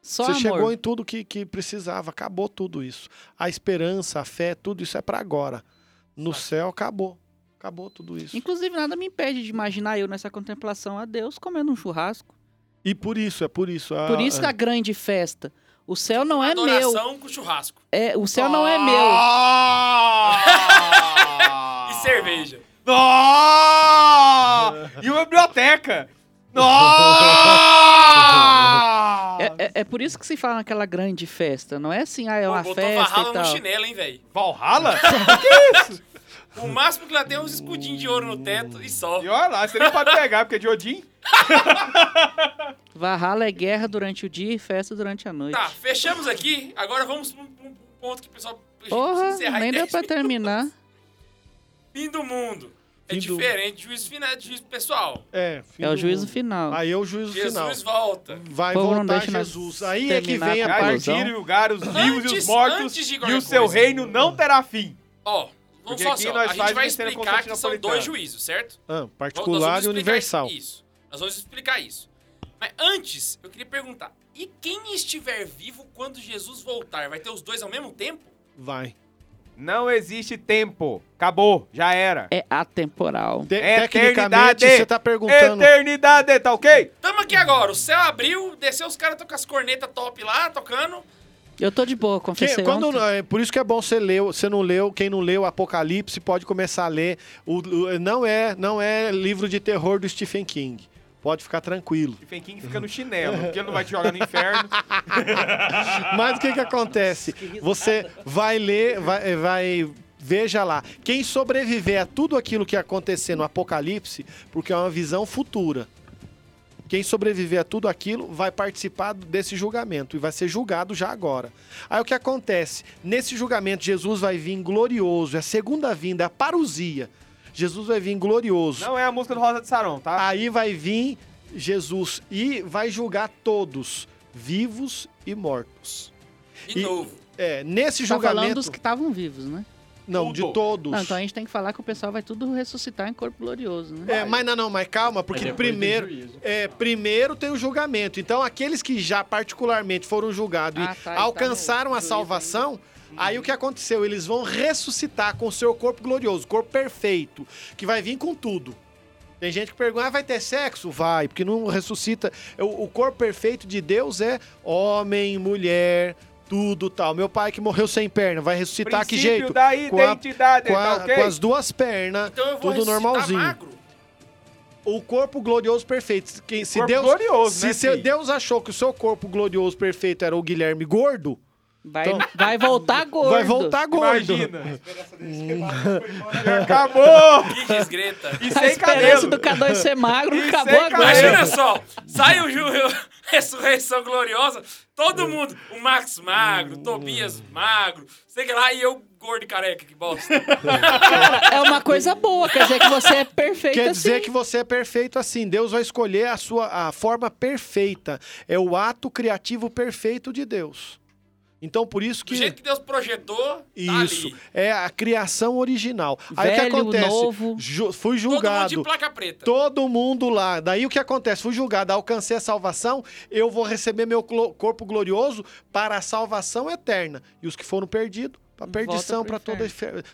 Speaker 2: Só
Speaker 8: você
Speaker 2: amor.
Speaker 8: chegou em tudo que, que precisava, acabou tudo isso. A esperança, a fé, tudo isso é pra agora. No céu acabou. Acabou tudo isso.
Speaker 2: Inclusive, nada me impede de imaginar eu nessa contemplação a Deus comendo um churrasco.
Speaker 8: E por isso, é por isso. a-
Speaker 2: Por isso que a grande festa. O céu não é meu.
Speaker 1: Adoração com churrasco.
Speaker 2: É, o céu não é meu.
Speaker 4: Ah! (laughs)
Speaker 1: E cerveja.
Speaker 4: Nossa! E uma biblioteca!
Speaker 2: É, é- é por isso que se fala naquela grande festa. Não é assim, ah, é
Speaker 1: Pô,
Speaker 2: uma
Speaker 1: botou
Speaker 2: festa
Speaker 1: Valhalla
Speaker 2: e tal.
Speaker 1: no chinelo, hein, velho?
Speaker 4: Valhalla? (laughs)
Speaker 1: O máximo que lá tem é uns escudinhos de ouro no teto e só.
Speaker 4: E olha lá, você nem pode pegar, porque é de Odin. (laughs)
Speaker 2: Valhalla é guerra durante o dia e festa durante a noite.
Speaker 1: Tá, fechamos aqui. Agora vamos pra um um ponto que o pessoal precisa
Speaker 2: Porra, nem deu
Speaker 1: 10
Speaker 2: pra terminar. (laughs)
Speaker 1: Fim do mundo. É
Speaker 8: do-
Speaker 1: diferente de juízo final, de juízo pessoal.
Speaker 8: É, fim
Speaker 2: É o
Speaker 8: do
Speaker 2: juízo
Speaker 8: mundo.
Speaker 2: final.
Speaker 8: Aí é o juízo final.
Speaker 1: Jesus volta.
Speaker 8: Vai
Speaker 2: não
Speaker 8: voltar Jesus. Aí é que vem a parte.
Speaker 4: Partir e julgar os vivos e os mortos,
Speaker 1: de
Speaker 4: e o seu
Speaker 1: coisa.
Speaker 4: reino não terá fim.
Speaker 1: Ó, vamos
Speaker 4: Porque
Speaker 1: só
Speaker 4: aqui
Speaker 1: só.
Speaker 4: nós
Speaker 1: A gente vai explicar que são dois juízos, certo?
Speaker 8: Ah, particular e universal.
Speaker 1: Isso. Nós vamos explicar isso. Mas antes, eu queria perguntar: e quem estiver vivo quando Jesus voltar? Vai ter os dois ao mesmo tempo?
Speaker 8: Vai.
Speaker 4: Não existe tempo. Acabou, já era.
Speaker 2: É atemporal.
Speaker 8: Te-
Speaker 4: Eternidade.
Speaker 8: tecnicamente, você tá perguntando.
Speaker 4: Eternidade, tá ok?
Speaker 1: Tamo aqui agora, o céu abriu, desceu os caras estão com as cornetas top lá, tocando.
Speaker 2: Eu tô de boa,
Speaker 8: Que-
Speaker 2: confessei
Speaker 8: quando,
Speaker 2: ontem.
Speaker 8: é, por isso que é bom você ler, você não leu, quem não leu Apocalipse pode começar a ler. O, o- não é, não é livro de terror do Stephen King. Pode ficar tranquilo.
Speaker 4: Stephen King fica no chinelo, porque ele não vai te jogar no inferno. (laughs)
Speaker 8: Mas o que que acontece? Você vai ler, vai, vai veja lá. Quem sobreviver a tudo aquilo que acontecer no Apocalipse, porque é uma visão futura. Quem sobreviver a tudo aquilo vai participar desse julgamento e vai ser julgado já agora. Aí o que acontece? Nesse julgamento, Jesus vai vir glorioso, é a segunda vinda, é a parousia. Jesus vai vir glorioso.
Speaker 4: Não é a música do Rosa de Saron, tá?
Speaker 8: Aí vai vir Jesus e vai julgar todos, vivos e mortos.
Speaker 1: De
Speaker 8: E-
Speaker 1: novo.
Speaker 8: É, nesse
Speaker 2: Tá falando
Speaker 8: julgamento.
Speaker 2: dos que estavam vivos, né?
Speaker 8: Não, de
Speaker 4: Tudo.
Speaker 8: todos.
Speaker 2: Não, então a gente tem que falar que o pessoal vai tudo ressuscitar em corpo glorioso, né?
Speaker 8: É, mas não, não, mas calma, porque primeiro, é, primeiro tem o julgamento. Então, aqueles que já particularmente foram julgados
Speaker 2: Ah,
Speaker 8: e
Speaker 2: tá, tá
Speaker 8: alcançaram
Speaker 2: no
Speaker 8: a
Speaker 2: juízo
Speaker 8: salvação, aí o que aconteceu? Eles vão ressuscitar com o seu corpo glorioso, corpo perfeito, que vai vir com tudo. Tem gente que pergunta, ah, vai ter sexo? Vai, porque não ressuscita. O, o corpo perfeito de Deus é homem, mulher, tudo tal. Meu pai que morreu sem perna, vai ressuscitar que jeito?
Speaker 4: da
Speaker 8: Com a-
Speaker 4: identidade,
Speaker 8: Com,
Speaker 4: tá
Speaker 8: a-
Speaker 4: ok?
Speaker 8: com as duas pernas,
Speaker 1: Então eu vou
Speaker 8: tudo normalzinho.
Speaker 1: magro.
Speaker 8: O corpo glorioso perfeito. Quem, se
Speaker 4: Corpo
Speaker 8: Deus,
Speaker 4: glorioso,
Speaker 8: se
Speaker 4: né,
Speaker 8: seu-
Speaker 4: filho?
Speaker 8: Deus achou que o seu corpo glorioso perfeito era o Guilherme gordo,
Speaker 2: Vai,
Speaker 8: Então- (laughs)
Speaker 2: vai voltar gordo.
Speaker 8: vai voltar gordo.
Speaker 4: Imagina. (laughs) Acabou!
Speaker 1: Que desgreta.
Speaker 4: E
Speaker 2: A
Speaker 4: sem
Speaker 2: esperança
Speaker 4: cabelo.
Speaker 2: do K2 ser magro
Speaker 4: E
Speaker 2: acabou agora.
Speaker 1: Imagina só, sai o Ju, (laughs) Ressurreição Gloriosa, todo mundo, o Max magro, o Tobias magro, sei que lá, e eu gordo e careca, que bosta.
Speaker 2: Cara, é uma coisa boa, quer dizer que você é perfeito
Speaker 8: Quer
Speaker 2: assim.
Speaker 8: dizer que você é perfeito assim. Deus vai escolher a sua a forma perfeita. É o ato criativo perfeito de Deus. Então, por isso
Speaker 1: Do
Speaker 8: que.
Speaker 1: jeito que Deus projetou, tá
Speaker 8: Isso.
Speaker 1: ali.
Speaker 8: É a criação original. Aí o que
Speaker 2: Velho,
Speaker 8: acontece?
Speaker 2: novo.
Speaker 8: Ju- fui
Speaker 1: Todo mundo
Speaker 8: julgado.
Speaker 1: de placa preta.
Speaker 8: Todo mundo lá. Daí o que acontece? Fui julgado, alcancei a salvação, eu vou receber meu corpo glorioso para a salvação eterna. E os que foram perdidos, para perdição, para toda.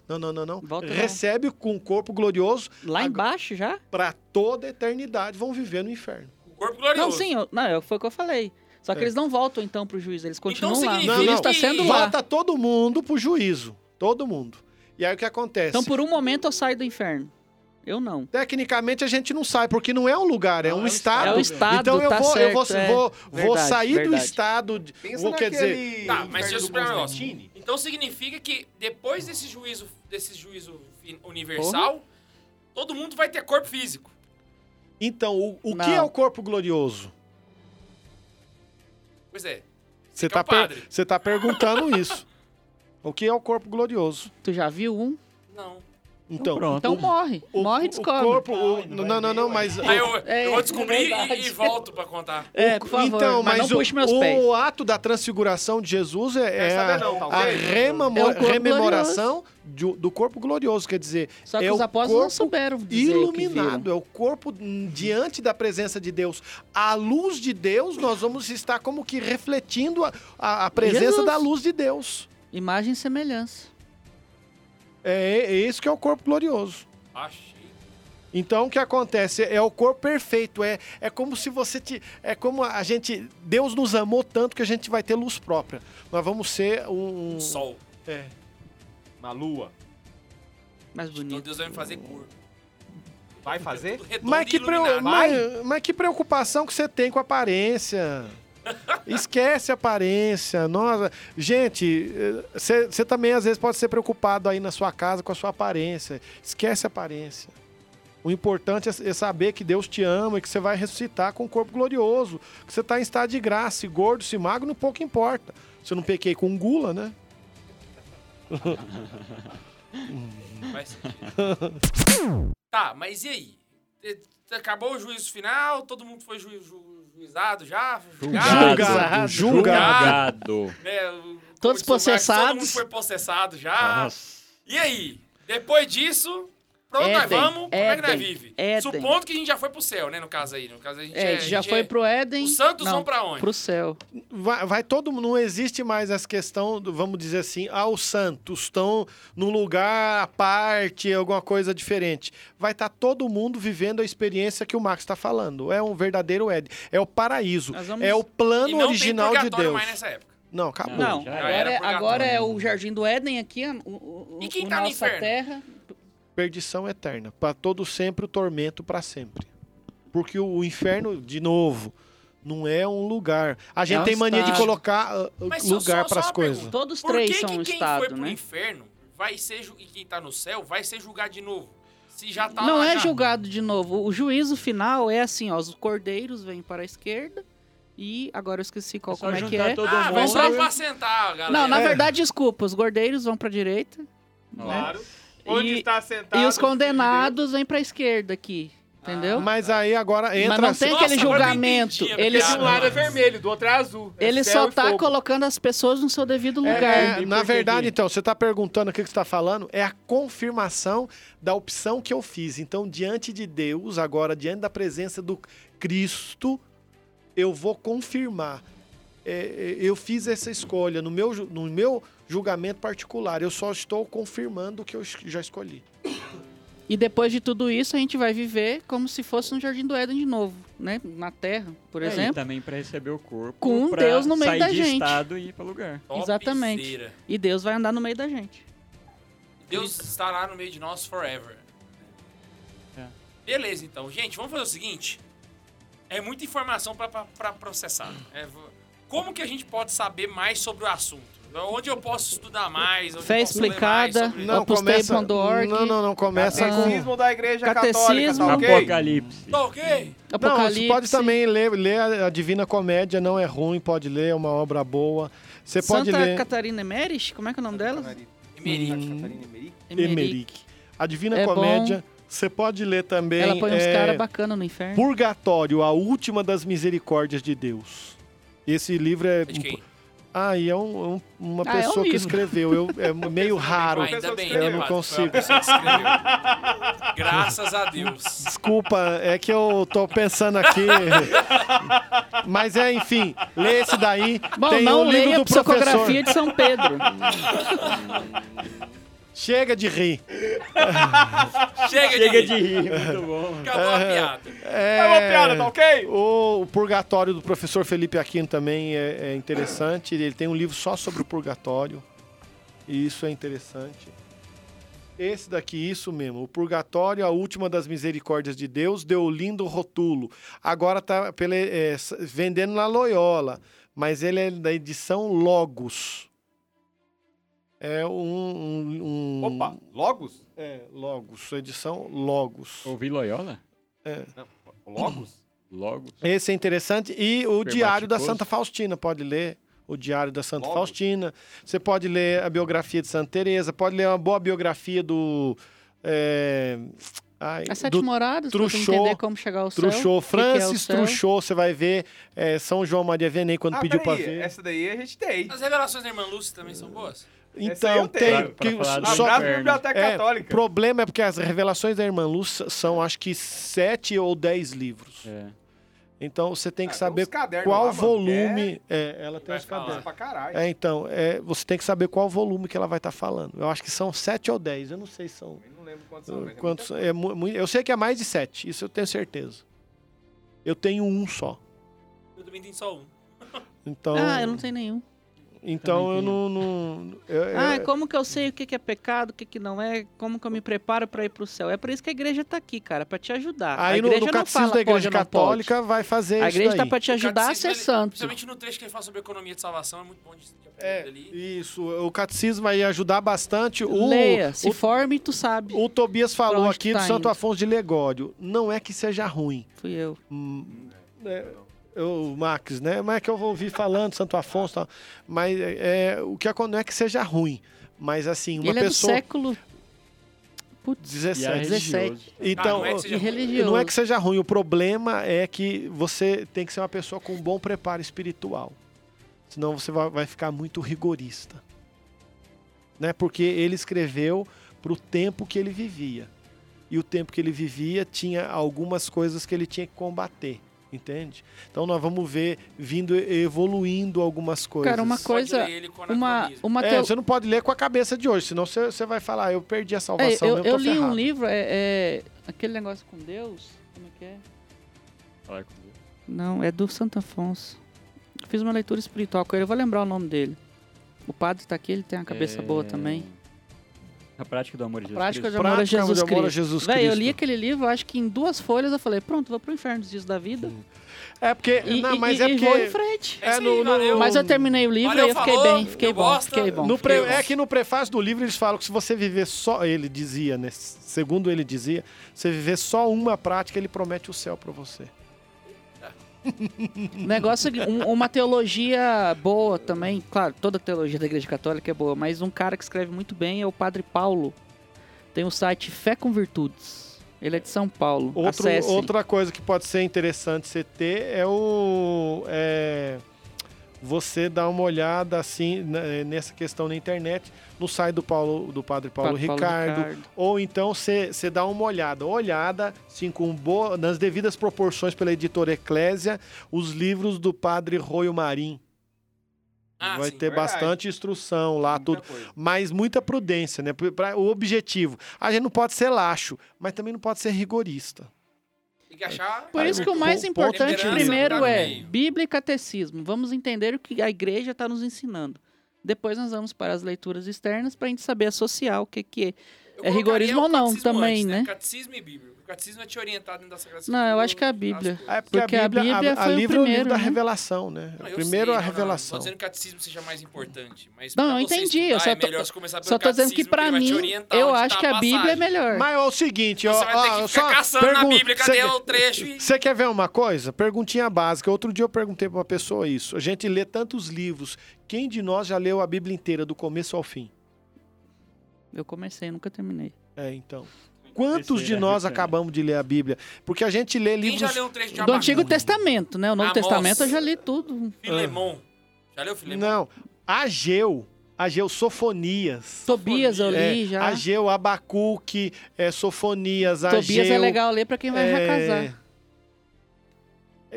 Speaker 8: Não, não, não, não.
Speaker 2: Volta não.
Speaker 8: Recebe com o corpo glorioso
Speaker 2: Lá
Speaker 8: Agora-
Speaker 2: embaixo já?
Speaker 8: para toda a eternidade, vão viver no inferno.
Speaker 1: O corpo glorioso.
Speaker 2: Não, sim, eu, não, foi o que eu falei. Só que
Speaker 8: É.
Speaker 2: eles não voltam então pro juiz, eles continuam lá.
Speaker 1: significa
Speaker 2: O juiz tá
Speaker 1: que-
Speaker 2: sendo lá.
Speaker 8: Volta todo mundo pro juízo. Todo mundo. E aí o que acontece?
Speaker 2: Então por um momento eu saio do inferno. Eu não.
Speaker 8: Tecnicamente a gente não sai, porque não é um lugar, é
Speaker 3: Não,
Speaker 8: um
Speaker 3: é um
Speaker 8: estado.
Speaker 2: É o estado,
Speaker 8: então eu
Speaker 2: tá
Speaker 8: vou, eu vou,
Speaker 2: certo, é.
Speaker 8: vou, vou
Speaker 2: Verdade,
Speaker 8: sair do
Speaker 2: verdade.
Speaker 8: estado. De,
Speaker 4: Pensa
Speaker 8: vou, quer dizer,
Speaker 4: naquele
Speaker 1: Tá, mas deixa eu
Speaker 4: do
Speaker 1: um negócio. Então significa que depois desse juízo, desse juízo universal, todo mundo vai ter corpo físico.
Speaker 8: então, o, o que
Speaker 2: Não.
Speaker 8: é o corpo glorioso?
Speaker 1: Pois é.
Speaker 8: Você
Speaker 1: é
Speaker 8: tá, per- você tá perguntando isso. (laughs) O que é o corpo glorioso?
Speaker 2: Tu já viu um?
Speaker 1: Não.
Speaker 8: Então,
Speaker 3: pronto.
Speaker 2: Então
Speaker 8: o,
Speaker 2: morre.
Speaker 8: o,
Speaker 2: morre e
Speaker 8: o
Speaker 2: descobre.
Speaker 8: corpo. o- não, não, não, mas.
Speaker 1: Aí eu,
Speaker 2: É,
Speaker 1: eu vou descobrir
Speaker 2: é
Speaker 1: e, e volto pra contar.
Speaker 2: É, por favor.
Speaker 8: então,
Speaker 2: mas,
Speaker 8: mas,
Speaker 2: não
Speaker 8: o,
Speaker 2: puxe meus
Speaker 8: o
Speaker 2: pés.
Speaker 8: ato da transfiguração de Jesus é, é a,
Speaker 4: não, tá
Speaker 8: a
Speaker 4: ok?
Speaker 8: remamo-
Speaker 2: É o
Speaker 8: rememoração de- do corpo glorioso. Quer dizer,
Speaker 2: Só que
Speaker 8: é
Speaker 2: os
Speaker 8: o
Speaker 2: apóstolos não souberam dizer o que
Speaker 8: iluminado,
Speaker 2: viram.
Speaker 8: é o corpo diante da presença de Deus. À luz de Deus, nós vamos estar como que refletindo a, a- a presença
Speaker 2: Jesus.
Speaker 8: da luz de Deus.
Speaker 2: Imagem e semelhança.
Speaker 8: É, é isso que é o corpo glorioso.
Speaker 1: Achei.
Speaker 8: Então o que acontece é o corpo perfeito, é, é como se você te, é como a gente, Deus nos amou tanto que a gente vai ter luz própria. Nós vamos ser um,
Speaker 1: Um sol.
Speaker 8: é,
Speaker 4: Na lua.
Speaker 2: Mais
Speaker 1: Então
Speaker 2: bonito.
Speaker 1: Deus vai me fazer corpo.
Speaker 4: Vai fazer?
Speaker 8: Mas que, preo-
Speaker 1: iluminado.
Speaker 8: mas, mas que preocupação que você tem com a aparência. Esquece a aparência. Nossa, gente, você também às vezes pode ser preocupado aí na sua casa com a sua aparência. Esquece a aparência. O importante é é saber que Deus te ama e que você vai ressuscitar com um corpo glorioso. Que você está em estado de graça, se gordo, se magro, não pouco importa. Se eu não pequei com gula, né?
Speaker 1: Faz sentido. (laughs) tá, mas e aí? Acabou o juízo final, todo mundo foi ju- ju- juizado já?
Speaker 8: Julgado. Julgado.
Speaker 3: Julgado.
Speaker 1: né, o- como
Speaker 2: Todos
Speaker 1: Marcos, Todo
Speaker 2: processados.
Speaker 1: mundo foi processado já.
Speaker 3: Nossa.
Speaker 1: E aí? Depois disso, pra onde nós
Speaker 2: Éden,
Speaker 1: vamos? Como é que nós
Speaker 2: Éden,
Speaker 1: vive?
Speaker 2: Éden.
Speaker 1: Supondo que a gente já foi pro céu, né? No caso aí. No caso, a gente
Speaker 2: É,
Speaker 1: a
Speaker 2: já
Speaker 1: gente
Speaker 2: foi
Speaker 1: é-
Speaker 2: pro Éden.
Speaker 1: Os santos
Speaker 2: não,
Speaker 1: vão pra onde?
Speaker 2: Pro céu.
Speaker 8: vai, vai todo mundo, não existe mais essa questão, vamos dizer assim, ah, os santos estão num lugar à parte, alguma coisa diferente. Vai estar todo mundo vivendo a experiência que o Max está falando. É um verdadeiro Ed. É o paraíso.
Speaker 2: Vamos-
Speaker 8: É o
Speaker 1: E
Speaker 8: plano
Speaker 1: não
Speaker 8: original
Speaker 1: tem
Speaker 8: de Deus.
Speaker 1: mais nessa época.
Speaker 8: Não, acabou.
Speaker 2: Não,
Speaker 3: já
Speaker 2: agora, é, agora é o Jardim do Éden aqui, o, o,
Speaker 1: E quem
Speaker 2: o
Speaker 1: tá no
Speaker 2: nossa
Speaker 1: inferno?
Speaker 2: terra.
Speaker 8: Perdição eterna. Para todo sempre, o tormento para sempre. Porque o, inferno, de novo, não é um lugar. A gente
Speaker 2: um
Speaker 8: tem mania de
Speaker 2: estado.
Speaker 8: colocar ah,
Speaker 1: Mas só-
Speaker 8: lugar para as coisas.
Speaker 1: pergunta.
Speaker 2: Todos três
Speaker 1: que
Speaker 2: são
Speaker 1: que
Speaker 2: um
Speaker 1: quem
Speaker 2: estado,
Speaker 1: foi pro
Speaker 2: né?
Speaker 1: inferno vai ser e quem tá no céu vai ser julgado de novo? Se já tá
Speaker 2: Não
Speaker 1: lá
Speaker 2: é
Speaker 1: já.
Speaker 2: julgado de novo. O juízo final é assim, ó. Os cordeiros vêm para a esquerda e agora eu esqueci qual
Speaker 3: É
Speaker 2: como é que é.
Speaker 3: todo
Speaker 1: Ah,
Speaker 3: mundo.
Speaker 1: vamos só
Speaker 2: pra-
Speaker 1: apacentar, galera.
Speaker 2: Não, na
Speaker 8: É.
Speaker 2: verdade, desculpa. Os gordeiros vão para a direita
Speaker 4: Claro. Onde
Speaker 2: E-
Speaker 4: está sentado?
Speaker 2: e os condenados vêm para a esquerda aqui. Entendeu?
Speaker 8: Mas aí agora entra.
Speaker 2: Mas não tem
Speaker 1: Nossa,
Speaker 2: aquele
Speaker 1: eu
Speaker 2: julgamento.
Speaker 1: entendi
Speaker 2: Ele.
Speaker 4: De um lado é vermelho, do outro é azul. É
Speaker 2: ele só tá colocando as pessoas no seu devido
Speaker 8: É,
Speaker 2: lugar.
Speaker 8: é, na
Speaker 3: por que
Speaker 8: verdade, então, você está perguntando o que você está falando, é a confirmação da opção que eu fiz. Então, diante de Deus, agora, diante da presença do Cristo, eu vou confirmar. É, é, eu fiz essa escolha no meu, no meu julgamento particular. Eu só estou confirmando o que eu já escolhi.
Speaker 2: E depois de tudo isso, a gente vai viver como se fosse no Jardim do Éden de novo, né? Na Terra, por
Speaker 3: É, e
Speaker 2: exemplo.
Speaker 3: também para receber o corpo.
Speaker 2: Com Deus no meio
Speaker 3: sair
Speaker 2: da
Speaker 3: de
Speaker 2: gente.
Speaker 3: estado e ir para lugar.
Speaker 2: Exatamente.
Speaker 1: Topzera.
Speaker 2: E Deus vai andar no meio da gente.
Speaker 1: Deus estará no meio de nós forever.
Speaker 3: É.
Speaker 1: Beleza, então. Gente, vamos fazer o seguinte. É muita informação pra processar. É, como que a gente pode saber mais sobre o assunto? Onde eu posso estudar mais? Onde
Speaker 2: Fé explicada. Não, org.
Speaker 8: Não, não, não começa com.
Speaker 4: Catecismo da Igreja
Speaker 2: Catecismo.
Speaker 4: Católica, tá ok?
Speaker 3: Apocalipse.
Speaker 1: Tá ok?
Speaker 8: Não,
Speaker 2: Apocalipse.
Speaker 8: você pode também ler, ler a Divina Comédia, não é ruim, pode ler, é uma obra boa. Você pode
Speaker 2: Santa
Speaker 8: ler
Speaker 2: Catarina Emerich? Como é que é o nome dela?
Speaker 1: Emerick.
Speaker 4: Catarina Emerick?
Speaker 8: Emerick. A Divina
Speaker 2: É
Speaker 8: Comédia, você pode ler também.
Speaker 2: Ela põe uns
Speaker 8: é,
Speaker 2: caras bacanas no inferno.
Speaker 8: Purgatório, a última das misericórdias de Deus. Esse livro é
Speaker 1: É de quem?
Speaker 8: Ah, e é um- um- uma
Speaker 2: Ah, é um
Speaker 8: pessoa que
Speaker 2: livro.
Speaker 8: escreveu. Eu, é meio raro.
Speaker 1: Ainda
Speaker 4: pessoa
Speaker 1: bem,
Speaker 4: que
Speaker 1: né,
Speaker 8: eu não consigo.
Speaker 1: pessoa. Graças a Deus.
Speaker 8: Desculpa, é que eu tô pensando aqui. Mas é, enfim, lê esse daí.
Speaker 2: Bom,
Speaker 8: Tem
Speaker 2: não
Speaker 8: o livro
Speaker 2: leia
Speaker 8: do
Speaker 2: a psicografia
Speaker 8: professor.
Speaker 2: de São Pedro. (laughs)
Speaker 8: Chega de rir.
Speaker 1: Chega, (laughs)
Speaker 3: Chega
Speaker 1: de
Speaker 3: de rir, muito bom.
Speaker 1: Acabou a piada.
Speaker 8: É,
Speaker 4: É uma piada, tá ok?
Speaker 8: O, o Purgatório do professor Felipe Aquino também é, é interessante. Ele tem um livro só sobre o purgatório. E isso é interessante. Esse daqui, isso mesmo. O Purgatório, a última das misericórdias de Deus, deu lindo rotulo. Agora tá pela, é, vendendo na Loyola. Mas ele é da edição Logos. É um. um, um-
Speaker 4: Opa, Logos?
Speaker 8: É, Logos. Edição Logos.
Speaker 3: Ouvi Loyola?
Speaker 4: Não, Logos?
Speaker 3: Logo.
Speaker 8: Esse é interessante. E o Diário da. Santa Faustina, pode ler. O Diário da Santa
Speaker 4: Logo.
Speaker 8: Faustina. Você pode ler a biografia de Santa Teresa, pode ler uma boa biografia do. É, ai,
Speaker 2: As sete moradas,
Speaker 8: Truchot,
Speaker 2: entender como chegar ao céu.
Speaker 8: Truchot.
Speaker 2: o que é
Speaker 8: Francis
Speaker 2: céu.
Speaker 8: Truchot, você vai ver é, São João Maria Vianney quando
Speaker 4: Ah,
Speaker 8: pediu para ver.
Speaker 4: essa daí a gente tem.
Speaker 1: As revelações da irmã Lúcia também são boas?
Speaker 8: Então,
Speaker 4: eu tenho.
Speaker 8: tem.
Speaker 3: Pra-
Speaker 8: que
Speaker 3: pra
Speaker 8: só-
Speaker 4: Biblioteca
Speaker 8: é, o
Speaker 4: Católica.
Speaker 8: problema é porque as revelações da irmã Lúcia são, acho que, sete ou dez livros.
Speaker 3: É.
Speaker 8: Então você tem que
Speaker 4: Ah, tem
Speaker 8: saber
Speaker 4: cadernos
Speaker 8: qual
Speaker 4: lá,
Speaker 8: volume. É, ela tem os cadernos.
Speaker 4: Pra caralho.
Speaker 8: É, então, é, você tem que saber qual volume que ela vai estar falando. Eu acho que são sete ou dez, eu não sei se são.
Speaker 4: Eu não lembro quantos são, mas é
Speaker 8: quantos, é mu- mu- eu sei que é mais de sete, isso eu tenho certeza. Eu tenho um só.
Speaker 1: Eu também tenho só um.
Speaker 8: Então,
Speaker 2: Ah, eu não tenho nenhum.
Speaker 8: Então eu não. não eu- eu-
Speaker 2: Ah, como que eu sei o que que é pecado, o que que não é? Como que eu me preparo pra ir pro céu? É por isso que a igreja tá aqui, cara, pra te ajudar. a
Speaker 8: aí no,
Speaker 2: igreja
Speaker 8: no
Speaker 2: não
Speaker 8: catecismo
Speaker 2: fala
Speaker 8: da Igreja
Speaker 2: pode não.
Speaker 8: Católica vai fazer
Speaker 2: A
Speaker 8: isso
Speaker 2: igreja tá
Speaker 8: daí.
Speaker 2: pra te ajudar a ser
Speaker 1: ele-
Speaker 2: santo.
Speaker 1: Principalmente no trecho que ele fala sobre economia de salvação, é muito bom de,
Speaker 8: É,
Speaker 1: aprender ali.
Speaker 8: isso, o catecismo vai ajudar bastante. O,
Speaker 2: Leia, se
Speaker 8: o,
Speaker 2: forme, tu sabe.
Speaker 8: o Tobias falou aqui
Speaker 2: tá
Speaker 8: do Santo
Speaker 2: indo.
Speaker 8: Afonso de Legódio. Não é que seja ruim.
Speaker 2: Fui eu.
Speaker 8: Hum, é, o Max, né? Mas é que eu vou ouvir falando, Santo Afonso tal. Mas é, o que acon- não é que seja ruim. Mas assim, uma
Speaker 2: Ele é do
Speaker 8: pessoa.
Speaker 2: século Putz,
Speaker 8: 17.
Speaker 3: E é
Speaker 2: 17.
Speaker 3: religioso.
Speaker 8: Então,
Speaker 1: Ah, não é que
Speaker 2: e
Speaker 1: seja ruim.
Speaker 2: religioso.
Speaker 8: não é que seja ruim. O problema é que você tem que ser uma pessoa com um bom preparo espiritual. Senão você vai, vai ficar muito rigorista. Né? Porque ele escreveu para o tempo que ele vivia. E o tempo que ele vivia tinha algumas coisas que ele tinha que combater. Entende? Então nós vamos ver vindo evoluindo algumas coisas.
Speaker 2: Cara, uma coisa, uma, uma
Speaker 8: É,
Speaker 2: teo-
Speaker 8: você não pode ler com a cabeça de hoje, senão você, você vai falar, "Ah, eu perdi a
Speaker 2: É,
Speaker 8: salvação.
Speaker 2: eu,
Speaker 8: mesmo,
Speaker 2: eu
Speaker 8: tô
Speaker 2: li um
Speaker 8: ferrado."
Speaker 2: livro, é, é aquele negócio com Deus, como é que é?
Speaker 3: Falar com Deus.
Speaker 2: Não, é do Santo Afonso. Eu Fiz uma leitura espiritual com ele, eu vou lembrar o nome dele. O padre tá aqui, ele tem uma cabeça
Speaker 3: É,
Speaker 2: boa também.
Speaker 3: A prática do amor de Jesus
Speaker 2: Prática de
Speaker 3: Cristo.
Speaker 2: amor a
Speaker 8: Prática
Speaker 2: Jesus
Speaker 8: de amor a
Speaker 2: Cristo.
Speaker 8: Jesus
Speaker 2: Véi, eu
Speaker 8: Cristo.
Speaker 2: li aquele livro, acho que em duas folhas eu falei, pronto, vou pro inferno dos dias da vida.
Speaker 8: É porque.
Speaker 2: E,
Speaker 8: não, mas
Speaker 2: e-
Speaker 8: é
Speaker 2: e vou em
Speaker 8: porque.
Speaker 2: frente.
Speaker 1: É
Speaker 8: no- no-
Speaker 1: valeu.
Speaker 2: Mas eu terminei o livro e eu fiquei
Speaker 1: falou,
Speaker 2: bem, fiquei bom,
Speaker 1: gosto.
Speaker 2: fiquei bom.
Speaker 8: No
Speaker 2: fiquei
Speaker 8: pre-
Speaker 2: bom.
Speaker 8: é que no prefácio do livro eles falam que se você viver só. Ele dizia, né? Segundo ele dizia, você viver só uma prática, ele promete o céu pra você. (laughs)
Speaker 2: Negócio, um- uma teologia boa também, claro, toda teologia da Igreja Católica é boa, mas um cara que escreve muito bem é o Padre Paulo. Tem o site Fé com Virtudes. Ele é de São Paulo.
Speaker 8: Outro, outra coisa que pode ser interessante você ter é o. é, você dar uma olhada assim na- nessa questão na internet, no site do Paulo, do Padre Paulo,
Speaker 2: Padre Paulo
Speaker 8: Ricardo,
Speaker 2: Ricardo.
Speaker 8: Ou então você você dá uma olhada, olhada, sim, com boa, nas devidas proporções pela editora Eclésia, os livros do Padre Roio Marim.
Speaker 1: Ah,
Speaker 8: Vai
Speaker 1: sim.
Speaker 8: ter
Speaker 4: verdade.
Speaker 8: bastante instrução lá,
Speaker 4: Muita
Speaker 8: tudo.
Speaker 4: coisa.
Speaker 8: Mas muita prudência, né? Pra- pra- o objetivo. A gente não pode ser laxo, mas também não pode ser rigorista.
Speaker 1: Tem que achar.
Speaker 2: Por isso que o mais importante primeiro é
Speaker 1: meio.
Speaker 2: Bíblia e Catecismo. Vamos entender o que a igreja está nos ensinando. Depois nós vamos para as leituras externas para a gente saber associar o que, que é. É rigorismo ou não também,
Speaker 1: antes,
Speaker 2: né?
Speaker 1: Catecismo e Bíblia. O catecismo é te orientar dentro da Sagrada
Speaker 2: Não, eu
Speaker 1: Escritura,
Speaker 2: acho que é a Bíblia.
Speaker 8: É porque,
Speaker 2: Porque
Speaker 8: a
Speaker 2: a
Speaker 8: Bíblia,
Speaker 2: Bíblia
Speaker 8: a, a livro é o livro
Speaker 2: primeiro,
Speaker 8: da
Speaker 2: né?
Speaker 8: revelação, né?
Speaker 1: Não,
Speaker 8: Primeiro
Speaker 1: sei,
Speaker 8: a
Speaker 1: não, não, Não
Speaker 8: revelação.
Speaker 1: tô dizendo que o catecismo seja mais importante, mas
Speaker 2: Não, eu entendi, eu só
Speaker 1: é
Speaker 2: tô-
Speaker 1: melhor você começar pelo
Speaker 2: Só tô dizendo que
Speaker 1: te
Speaker 2: mim,
Speaker 1: orientar
Speaker 2: eu acho
Speaker 1: tá
Speaker 2: que a Bíblia é melhor.
Speaker 8: Mas é o seguinte, ó,
Speaker 1: Você vai ter
Speaker 8: ó,
Speaker 1: que
Speaker 8: só
Speaker 1: ficar caçando na
Speaker 8: pergun-
Speaker 1: Bíblia, cadê
Speaker 8: cê-
Speaker 1: o trecho? e-
Speaker 8: Você quer ver uma coisa? Perguntinha básica. Outro dia eu perguntei pra uma pessoa isso. A gente lê tantos livros. Quem de nós já leu a Bíblia inteira, do começo ao fim?
Speaker 2: Eu comecei, nunca terminei.
Speaker 8: É, então. Quantos de
Speaker 3: Terceira,
Speaker 8: nós acabamos de ler a Bíblia? Porque a gente lê
Speaker 1: Quem já
Speaker 8: livros.
Speaker 1: leu um trecho de
Speaker 2: Do? Antigo Testamento, né? O Novo
Speaker 1: Amós.
Speaker 2: Testamento eu já li tudo.
Speaker 1: Filemon. Já leu, Filemon?
Speaker 8: Não. Ageu. Ageu, Sofonias.
Speaker 2: Tobias eu li
Speaker 8: É,
Speaker 2: já.
Speaker 8: Ageu, Abacuque, é, Sofonias, Ageu.
Speaker 2: Tobias é legal ler pra quem vai
Speaker 8: é,
Speaker 2: casar.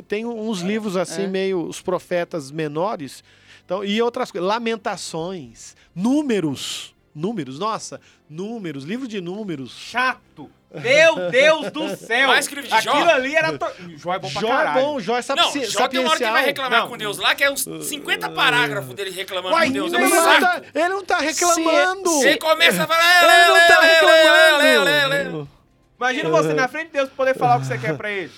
Speaker 8: Tem uns livros assim,
Speaker 2: é.
Speaker 8: meio os profetas menores. Então, e outras coisas. Lamentações, números. Números, nossa, números, livro de números.
Speaker 4: Chato. Meu Deus do céu.
Speaker 1: Mais que livro de Jó?
Speaker 4: Aquilo ali era... To... Jó é bom pra
Speaker 8: Jó é
Speaker 4: caralho.
Speaker 8: bom, Jó é sapi
Speaker 1: Não, Jó tem uma hora que ele vai reclamar
Speaker 4: Não.
Speaker 1: com Deus lá, que é uns 50 parágrafos dele reclamando
Speaker 4: Uai,
Speaker 1: com Deus. É
Speaker 8: Ele
Speaker 1: um
Speaker 8: não,
Speaker 1: saco.
Speaker 8: tá, ele não tá reclamando.
Speaker 1: Você começa a falar...
Speaker 8: Ele não tá
Speaker 1: lê, lê.
Speaker 8: reclamando.
Speaker 4: Imagina você na frente de Deus poder falar o que você quer pra ele.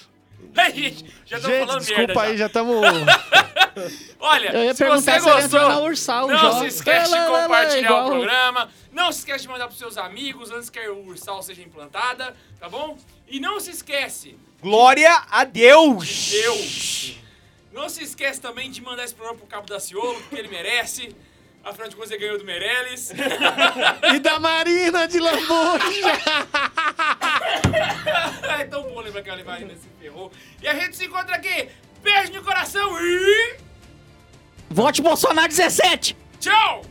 Speaker 4: (laughs)
Speaker 1: Já tô
Speaker 8: Gente,
Speaker 1: falando
Speaker 8: desculpa
Speaker 1: merda
Speaker 8: aí,
Speaker 1: já.
Speaker 8: já estamos. (laughs)
Speaker 1: Olha,
Speaker 2: Eu ia
Speaker 1: se
Speaker 2: perguntar
Speaker 1: você
Speaker 2: se entrou na
Speaker 1: gostou,
Speaker 2: Ursal,
Speaker 1: não se esquece de
Speaker 2: Lá, lá, lá,
Speaker 1: compartilhar
Speaker 2: igual-
Speaker 1: o programa. Não se esquece de mandar pros seus amigos antes que a Ursal seja implantada, tá bom? E não se esquece,
Speaker 4: Glória a Deus.
Speaker 1: Deus, não se esquece também de mandar esse programa pro Cabo da Ciolo, porque ele merece. Afinal de contas, ele ganhou do Meirelles. (laughs)
Speaker 8: e da Marina de Lambuja. (laughs)
Speaker 1: é tão bom lembrar que a Marina se ferrou. E a gente se encontra aqui. Beijo no coração e...
Speaker 2: Vote Bolsonaro 17!
Speaker 1: Tchau!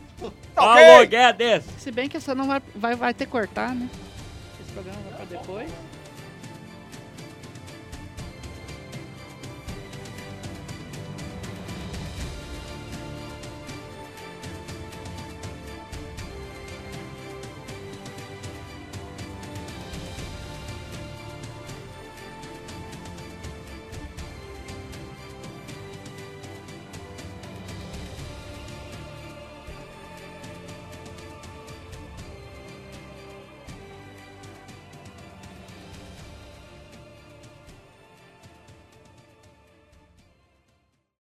Speaker 4: Tá ok?
Speaker 3: Falou, Guedes!
Speaker 2: Se bem que essa não vai, vai, vai ter que cortar, né? Esse programa vai pra depois.